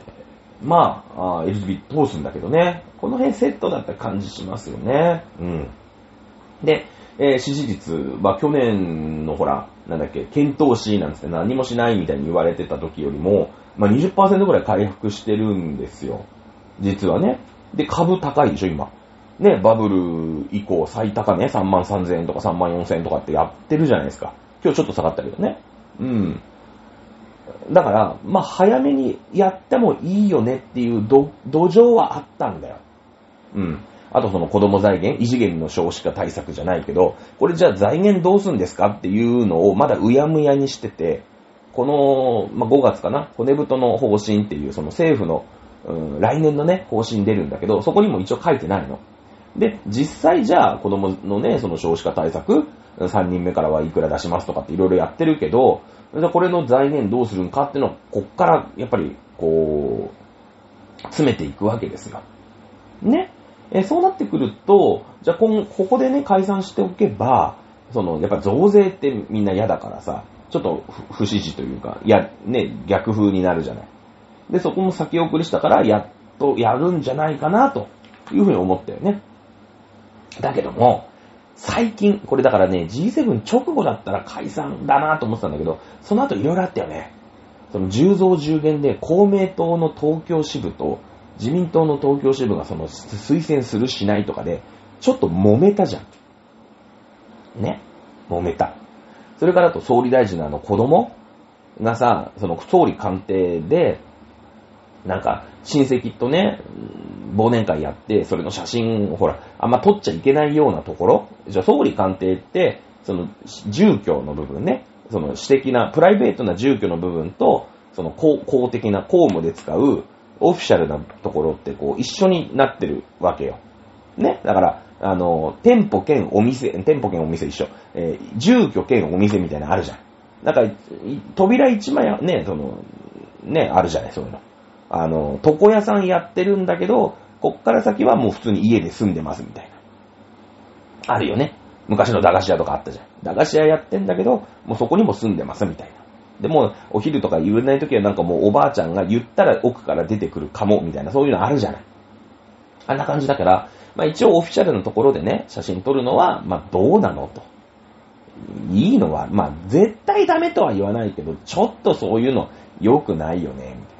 まあ、あ LGBT 通すんだけどね、この辺セットだった感じしますよね。うん。で、えー支持率は去年のほら、なんだっけ、検討しなんつって何もしないみたいに言われてた時よりも、まあ、20%ぐらい回復してるんですよ。実はね。で、株高いでしょ、今。ね、バブル以降最高値、3万3000円とか3万4000円とかってやってるじゃないですか。今日ちょっと下がったけどね。うん。だから、まあ、早めにやってもいいよねっていう土壌はあったんだよ。うん。あとその子供財源、異次元の少子化対策じゃないけど、これじゃあ財源どうすんですかっていうのをまだうやむやにしてて、この、まあ、5月かな、骨太の方針っていうその政府の、うん、来年のね、方針出るんだけど、そこにも一応書いてないの。で、実際じゃあ子供のね、その少子化対策、3人目からはいくら出しますとかっていろいろやってるけど、じゃあこれの財源どうするんかっていうのを、こっからやっぱり、こう、詰めていくわけですよ。ね？えそうなってくると、じゃあこここでね、解散しておけば、その、やっぱ増税ってみんな嫌だからさ、ちょっと不支持というか、いや、ね、逆風になるじゃない。で、そこも先送りしたから、やっとやるんじゃないかな、というふうに思ったよね。だけども、最近、これだからね、G7 直後だったら解散だなと思ってたんだけど、その後いろいろあったよね。その10増10減で公明党の東京支部と自民党の東京支部がその推薦するしないとかで、ちょっと揉めたじゃん。ね。揉めた。それからあと総理大臣のあの子供がさ、その総理官邸で、なんか、親戚とね、忘年会やって、それの写真をほら、あんま撮っちゃいけないようなところ。じゃあ、総理官邸って、その、住居の部分ね、その私的な、プライベートな住居の部分と、その公公的な公務で使うオフィシャルなところってこう一緒になってるわけよ。ね？だから、あの、店舗兼お店、店舗兼お店一緒。えー、住居兼お店みたいなのあるじゃん。だから、扉一枚ね、その、ね、あるじゃない、そういうの。あの、床屋さんやってるんだけど、こっから先はもう普通に家で住んでますみたいな。あるよね。昔の駄菓子屋とかあったじゃん。駄菓子屋やってんだけど、もうそこにも住んでますみたいな。でも、お昼とか言えない時はなんかもうおばあちゃんが言ったら奥から出てくるかも、みたいな、そういうのあるじゃない。あんな感じだから、まあ一応オフィシャルのところでね、写真撮るのは、まあどうなのと。いいのは、まあ絶対ダメとは言わないけど、ちょっとそういうの良くないよね、みたいな。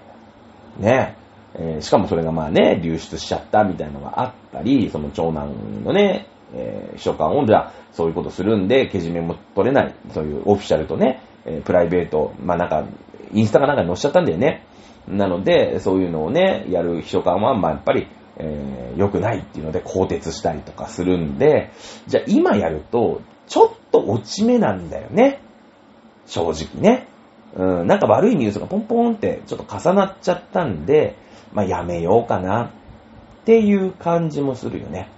ね。えー、しかもそれがまあね、流出しちゃったみたいなのがあったり、その長男のね、えー、秘書官をじゃあそういうことするんで、けじめも取れない、そういうオフィシャルとね、えー、プライベート、まあなんか、インスタかなんかに載っちゃったんだよね。なので、そういうのをね、やる秘書官は、まあやっぱり、えー、良くないっていうので、更迭したりとかするんで、じゃあ今やると、ちょっと落ち目なんだよね。正直ね。うん、なんか悪いニュースがポンポンってちょっと重なっちゃったんで、まあやめようかなっていう感じもするよね。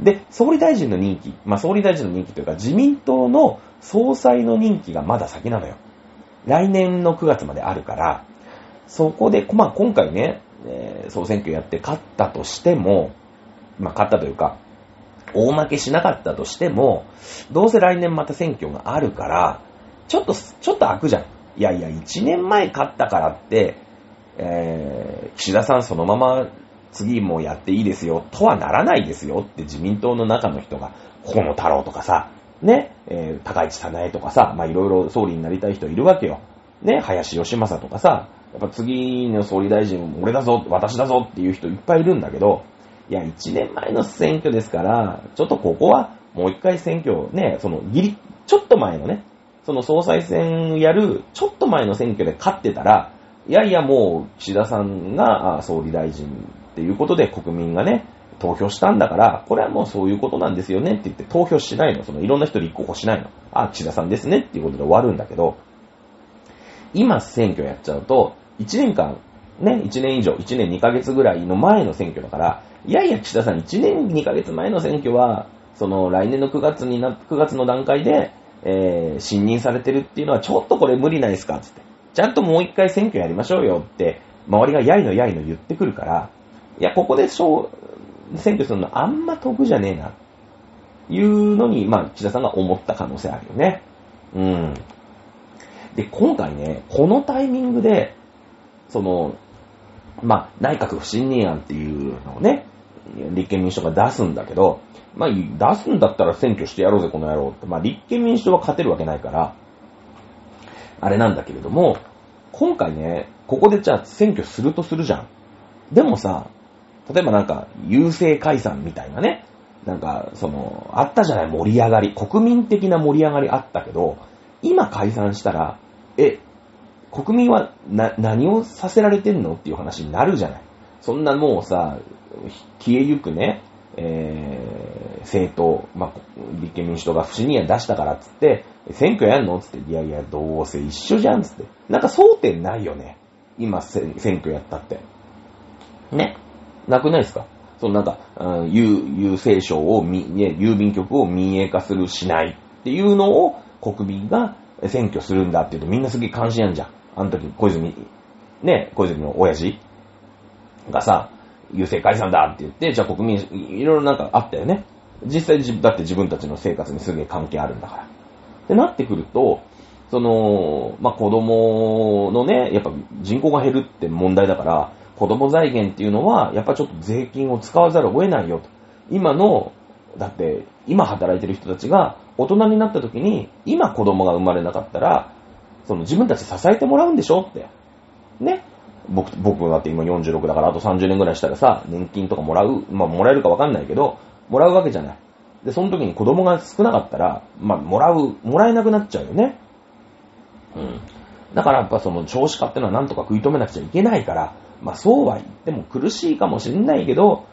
で、総理大臣の任期、まあ総理大臣の任期というか自民党の総裁の任期がまだ先なのよ。来年の9月まであるから、そこで、まあ今回ね、えー、総選挙やって勝ったとしても、まあ勝ったというか、大負けしなかったとしても、どうせ来年また選挙があるから、ちょっと、ちょっと開くじゃん。いやいや、1年前勝ったからって、えー、岸田さんそのまま次もやっていいですよ、とはならないですよって自民党の中の人が、河野太郎とかさ、ね、えー、高市早苗とかさ、まあいろいろ総理になりたい人いるわけよ。ね、林義正とかさ、やっぱ次の総理大臣俺だぞ、私だぞっていう人いっぱいいるんだけど、いや、1年前の選挙ですから、ちょっとここはもう一回選挙ね、そのギリ、ちょっと前のね、その総裁選やるちょっと前の選挙で勝ってたら、いやいやもう岸田さんが総理大臣っていうことで国民がね、投票したんだから、これはもうそういうことなんですよねって言って投票しないの。そのいろんな人立候補しないの。あ、岸田さんですねっていうことで終わるんだけど、今選挙やっちゃうと、1年間、ね、1年以上、1年2ヶ月ぐらいの前の選挙だから、いやいや岸田さん1年2ヶ月前の選挙は、その来年の9月にな、9月の段階で、えー、信任されてるっていうのはちょっとこれ無理ないですか？つって。ちゃんともう一回選挙やりましょうよって、周りがやいのやいの言ってくるから、いや、ここで選挙するのあんま得じゃねえな、いうのに、まあ、岸田さんが思った可能性あるよね。うん。で、今回ね、このタイミングで、その、まあ、内閣不信任案っていうのをね、立憲民主党が出すんだけど、まあ、出すんだったら選挙してやろうぜ、この野郎って。まあ、立憲民主党は勝てるわけないから、あれなんだけれども、今回ね、ここでじゃあ選挙するとするじゃん。でもさ、例えばなんか、優勢解散みたいなね、なんか、その、あったじゃない、盛り上がり。国民的な盛り上がりあったけど、今解散したら、え、国民はな、何をさせられてんの？っていう話になるじゃない。そんなもうさ、消えゆくね、えー、政党、まあ、立憲民主党が不信任案出したからっつって、選挙やんのつって、いやいや、どうせ一緒じゃんつって。なんか争点ないよね。今、選挙やったって。ね。なくないですか？そのなんか、うん、郵政省を、ね、郵便局を民営化する、しないっていうのを国民が選挙するんだって言うとみんなすげえ関心あるじゃん。あの時、小泉、ね、小泉の親父がさ、郵政解散だって言って、じゃあ国民、いろいろなんかあったよね。実際だって自分たちの生活にすげえ関係あるんだから。ってなってくると、その、まあ、子供のね、やっぱ人口が減るって問題だから、子供財源っていうのは、やっぱちょっと税金を使わざるを得ないよと。今の、だって、今働いてる人たちが、大人になった時に、今子供が生まれなかったら、その自分たち支えてもらうんでしょって。ね。僕、僕だって今46だから、あと30年ぐらいしたらさ、年金とかもらう、まあもらえるかわかんないけど、もらうわけじゃない。で、その時に子供が少なかったら、まあもらう、もらえなくなっちゃうよね。うん。だからやっぱその少子化ってのはなんとか食い止めなくちゃいけないから、まあそうは言っても苦しいかもしれないけど、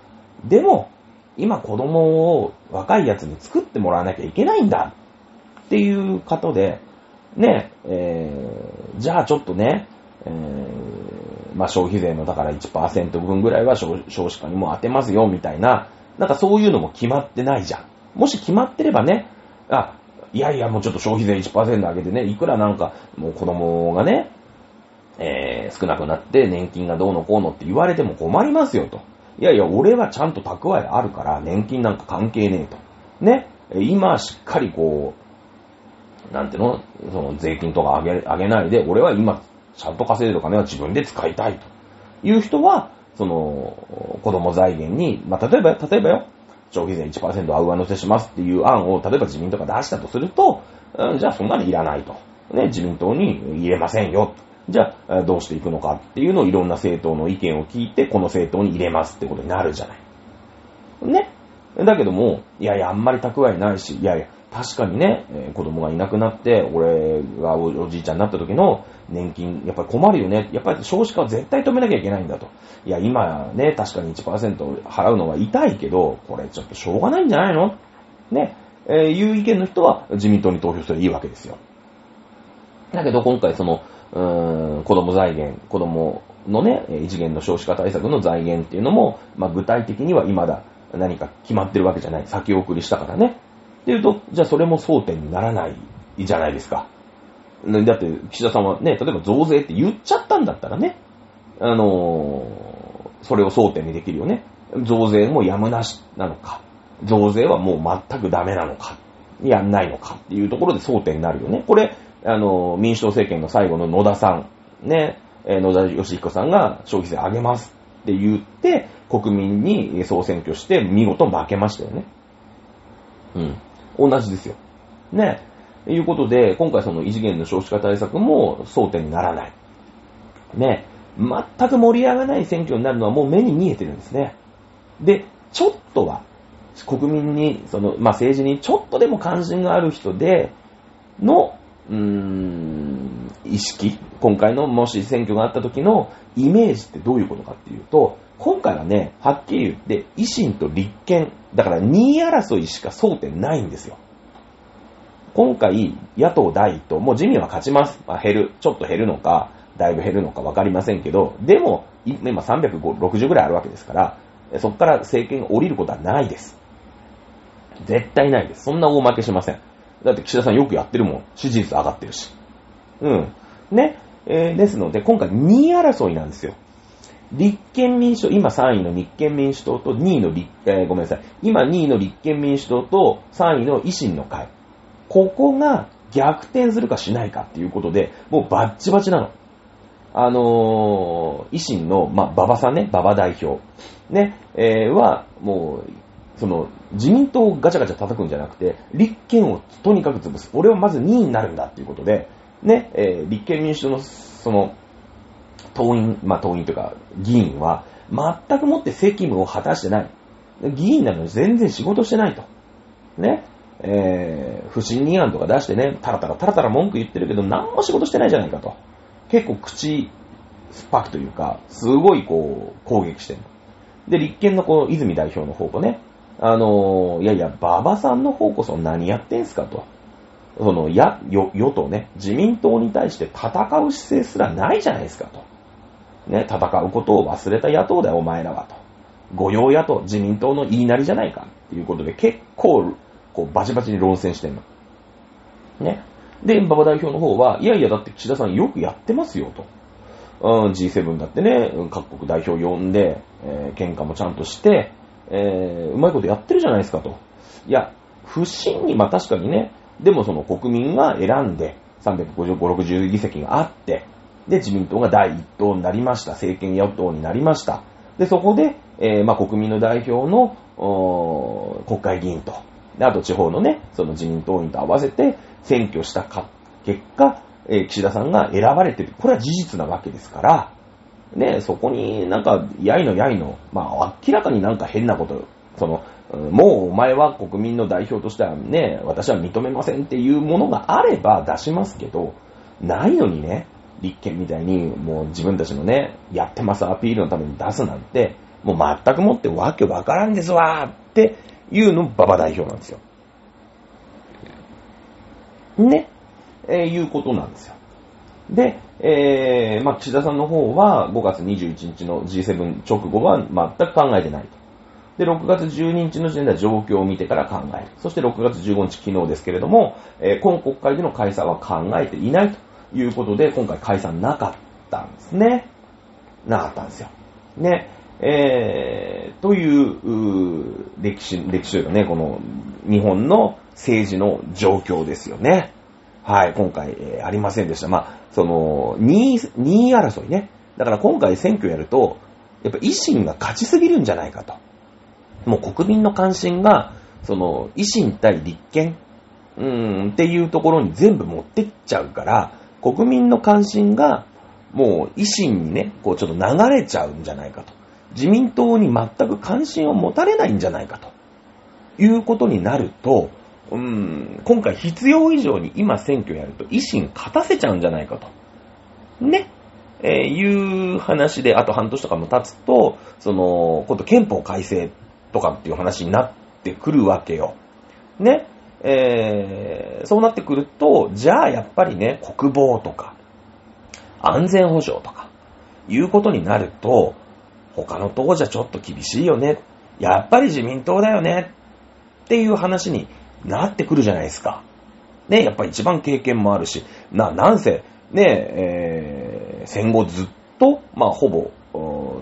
でも、今子供を若いやつに作ってもらわなきゃいけないんだっていうことで、ね、えー、じゃあちょっとね、えー、まあ消費税のだから1%分ぐらいは少子化にも当てますよみたいな、なんかそういうのも決まってないじゃん。もし決まってればね、あ、いやいやもうちょっと消費税1%上げてね、いくらなんかもう子供がね、えー、少なくなって年金がどうのこうのって言われても困りますよと。いやいや、俺はちゃんと蓄えあるから年金なんか関係ねえと。ね。今しっかりこう、なんていうのその税金とか上げ、上げないで、俺は今ちゃんと稼いでる金は自分で使いたいという人は、その、子供財源に、まあ、例えば、例えばよ、消費税1%上乗せしますっていう案を、例えば自民党が出したとすると、うんじゃあそんなにいらないと。ね、自民党に入れませんよ。じゃあ、どうしていくのかっていうのをいろんな政党の意見を聞いて、この政党に入れますってことになるじゃない。ね。だけども、いやいや、あんまり蓄えないし、いやいや、確かにね、えー子供がいなくなって、俺がおじいちゃんになった時の年金、やっぱり困るよね。やっぱり少子化は絶対止めなきゃいけないんだと。いや、今ね、確かに1%払うのは痛いけど、これちょっとしょうがないんじゃないの？ね、えーいう意見の人は自民党に投票すればいいわけですよ。だけど今回その、うーん、子供財源、子供のね、え異次元の少子化対策の財源っていうのも、まあ具体的には未だ何か決まってるわけじゃない。先送りしたからね。っていうと、じゃあそれも争点にならないじゃないですか。だって、岸田さんはね、例えば増税って言っちゃったんだったらね、あのーそれを争点にできるよね。増税もやむなしなのか、増税はもう全くダメなのか、やんないのかっていうところで争点になるよね。これ、あのー民主党政権の最後の野田さん、ね、え野田義彦さんが消費税上げますって言って、国民に総選挙して見事負けましたよね。うん。同じですよ。ね。いうことで、今回その異次元の少子化対策も争点にならない。ね。全く盛り上がらない選挙になるのはもう目に見えてるんですね。で、ちょっとは、国民に、その、まあ、政治にちょっとでも関心がある人で、の、うーん、意識、今回のもし選挙があった時のイメージってどういうことかっていうと、今回はね、はっきり言って、維新と立憲、だから2位争いしか争点ないんですよ。今回、野党第一党、もう自民は勝ちます。まあ、減る、ちょっと減るのか、だいぶ減るのか分かりませんけど、でも、今360ぐらいあるわけですから、そこから政権が降りることはないです。絶対ないです。そんな大負けしません。だって岸田さんよくやってるもん。支持率上がってるし。うん。ね。えーですので、今回2位争いなんですよ。立憲民主党、今3位の立憲民主党と2位の立、えーごめんなさい。今2位の立憲民主党と3位の維新の会。ここが逆転するかしないかっていうことで、もうバッチバチなの。あのー維新の、まあ、馬場さんね、馬場代表。ね、えーは、もう、その、自民党をガチャガチャ叩くんじゃなくて、立憲をとにかく潰す。俺はまず2位になるんだっていうことで、ね、えー立憲民主党の、その、党員、まあ、党員というか、議員は、全くもって責務を果たしてない。議員なのに全然仕事してないと。ね。えー不信任案とか出してね、タラタラタラタラ文句言ってるけど、何も仕事してないじゃないかと。結構口、酸っぱくというか、すごいこう、攻撃してる。で、立憲のこの泉代表の方とね、あのーいやいや、馬場さんの方こそ何やってんすかと。その、や、与党ね、自民党に対して戦う姿勢すらないじゃないですかと。ね、戦うことを忘れた野党だよ、お前らはと。御用野党、自民党の言いなりじゃないかっていうことで、結構、こう、バチバチに論戦してんの。ね。で、馬場代表の方は、いやいや、だって岸田さんよくやってますよと。うん、G7 だってね、各国代表呼んで、えー喧嘩もちゃんとして、えーうまいことやってるじゃないですかと。いや、不信に、まあ確かにね、でもその国民が選んで、355、60議席があって、で、自民党が第一党になりました。政権与党になりました。で、そこで、えーまあ国民の代表の、国会議員と、であと地方のね、その自民党員と合わせて選挙したか結果、えー岸田さんが選ばれてる。これは事実なわけですから、ね、そこになんか、やいのやいの、まあ明らかになんか変なこと、その、もうお前は国民の代表としてはね、私は認めませんっていうものがあれば出しますけど、ないのにね、立憲みたいにもう自分たちのね、やってますアピールのために出すなんて、もう全くもってわけわからんですわーっていうの馬場代表なんですよ。ね、えー、いうことなんですよ。で、えー、まあ、岸田さんの方は5月21日の G7 直後は全く考えてないと。で、6月12日の時点では状況を見てから考える。そして6月15日昨日ですけれども、えー、今国会での解散は考えていないということで、今回解散なかったんですね。なかったんですよ。ね。えー、というう歴史、歴史というかね、この日本の政治の状況ですよね。はい、今回、えー、ありませんでした。まあ、その、2位、2位争いね。だから今回選挙やると、やっぱ維新が勝ちすぎるんじゃないかと。もう国民の関心が、その、維新対立憲、うん、っていうところに全部持ってっちゃうから、国民の関心が、もう維新にね、こうちょっと流れちゃうんじゃないかと。自民党に全く関心を持たれないんじゃないかと。いうことになると、うん、今回必要以上に今選挙やると維新勝たせちゃうんじゃないかと。ね。えー、いう話で、あと半年とかも経つと、その、今度憲法改正とかっていう話になってくるわけよ。ね。えー、そうなってくると、じゃあやっぱりね、国防とか、安全保障とか、いうことになると、他の党じゃちょっと厳しいよね。やっぱり自民党だよね。っていう話になってくるじゃないですか。ね、やっぱり一番経験もあるし、な、なんせ、ね、えー、戦後ずっと、まあ、ほぼ、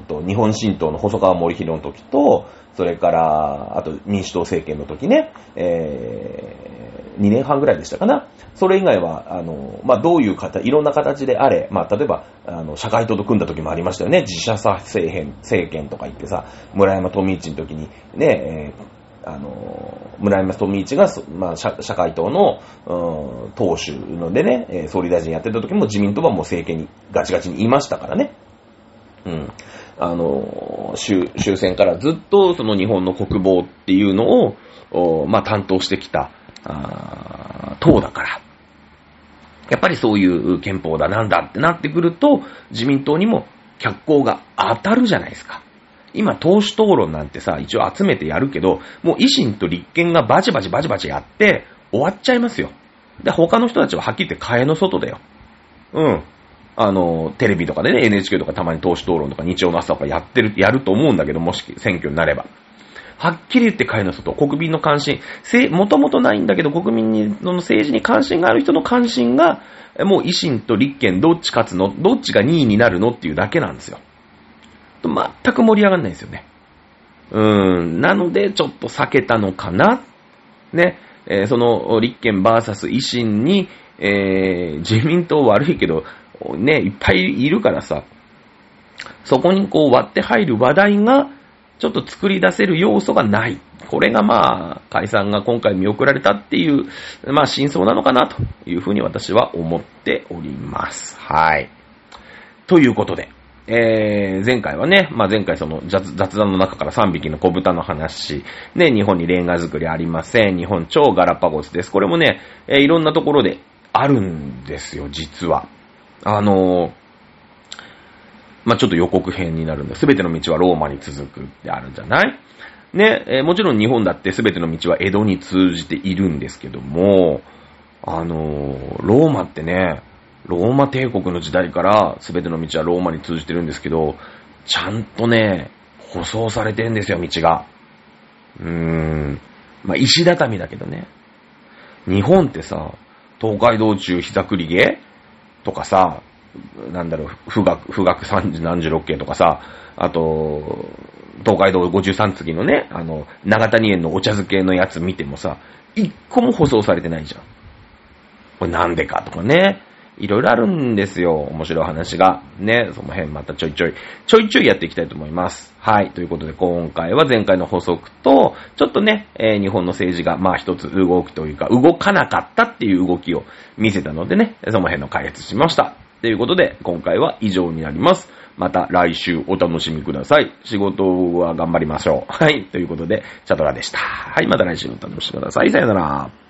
と日本新党の細川森弘の時と、それから、あと民主党政権の時ね、えー、2年半ぐらいでしたかな。それ以外は、あの、まあ、どういう形、いろんな形であれ、まあ、例えば、あの、社会党と組んだ時もありましたよね。自社さ政権、政権とか言ってさ、村山富一の時に、ね、えーあの、村山富一が、まあ、社会党の、うん、党首のでね、総理大臣やってた時も自民党はもう政権にガチガチにいましたからね。うん。あの、終戦からずっとその日本の国防っていうのを、まあ、担当してきた、党だから。やっぱりそういう憲法だなんだってなってくると、自民党にも脚光が当たるじゃないですか。今、党首討論なんてさ、一応集めてやるけど、もう維新と立憲がバチバチバチバチやって、終わっちゃいますよ。で、他の人たちははっきり言って替えの外だよ。うん。あの、テレビとかでね、NHK とかたまに党首討論とか日曜の朝とかやってる、やると思うんだけど、もし選挙になれば。はっきり言って替えの外、国民の関心、せもともとないんだけど、国民にの政治に関心がある人の関心が、もう維新と立憲どっち勝つのどっちが2位になるのっていうだけなんですよ。全く盛り上がんないんですよね。うーん。なので、ちょっと避けたのかな。ね。えー、その、立憲 VS 維新に、えー、自民党悪いけど、ね、いっぱいいるからさ、そこにこう割って入る話題が、ちょっと作り出せる要素がない。これがまあ、解散が今回見送られたっていう、まあ真相なのかなというふうに私は思っております。はい。ということで、えー、前回はね、まあ、前回その雑談の中から3匹の小豚の話、ね、日本にレンガ作りありません。日本超ガラパゴスです。これもね、えー、いろんなところであるんですよ、実は。あの、まあ、ちょっと予告編になるんだ。すべての道はローマに続くってあるんじゃない？ね、えー、もちろん日本だってすべての道は江戸に通じているんですけども、あのー、ローマってね、ローマ帝国の時代から全ての道はローマに通じてるんですけど、ちゃんとね、舗装されてんですよ、道が。うーん。まあ、石畳だけどね。日本ってさ、東海道中膝栗毛？とかさ、なんだろう、富岳、富岳三十何十六景とかさ、あと、東海道53次のね、あの、長谷園のお茶漬けのやつ見てもさ、一個も舗装されてないじゃん。これなんでかとかね。いろいろあるんですよ。面白い話が。ね、その辺またちょいちょい、ちょいちょいやっていきたいと思います。はい。ということで今回は前回の補足と、ちょっとね、えー、日本の政治がまあ一つ動くというか、動かなかったっていう動きを見せたのでね、その辺の解説しました。ということで、今回は以上になります。また来週お楽しみください。仕事は頑張りましょう。はい。ということで、チャトラでした。はい。また来週お楽しみください。さよなら。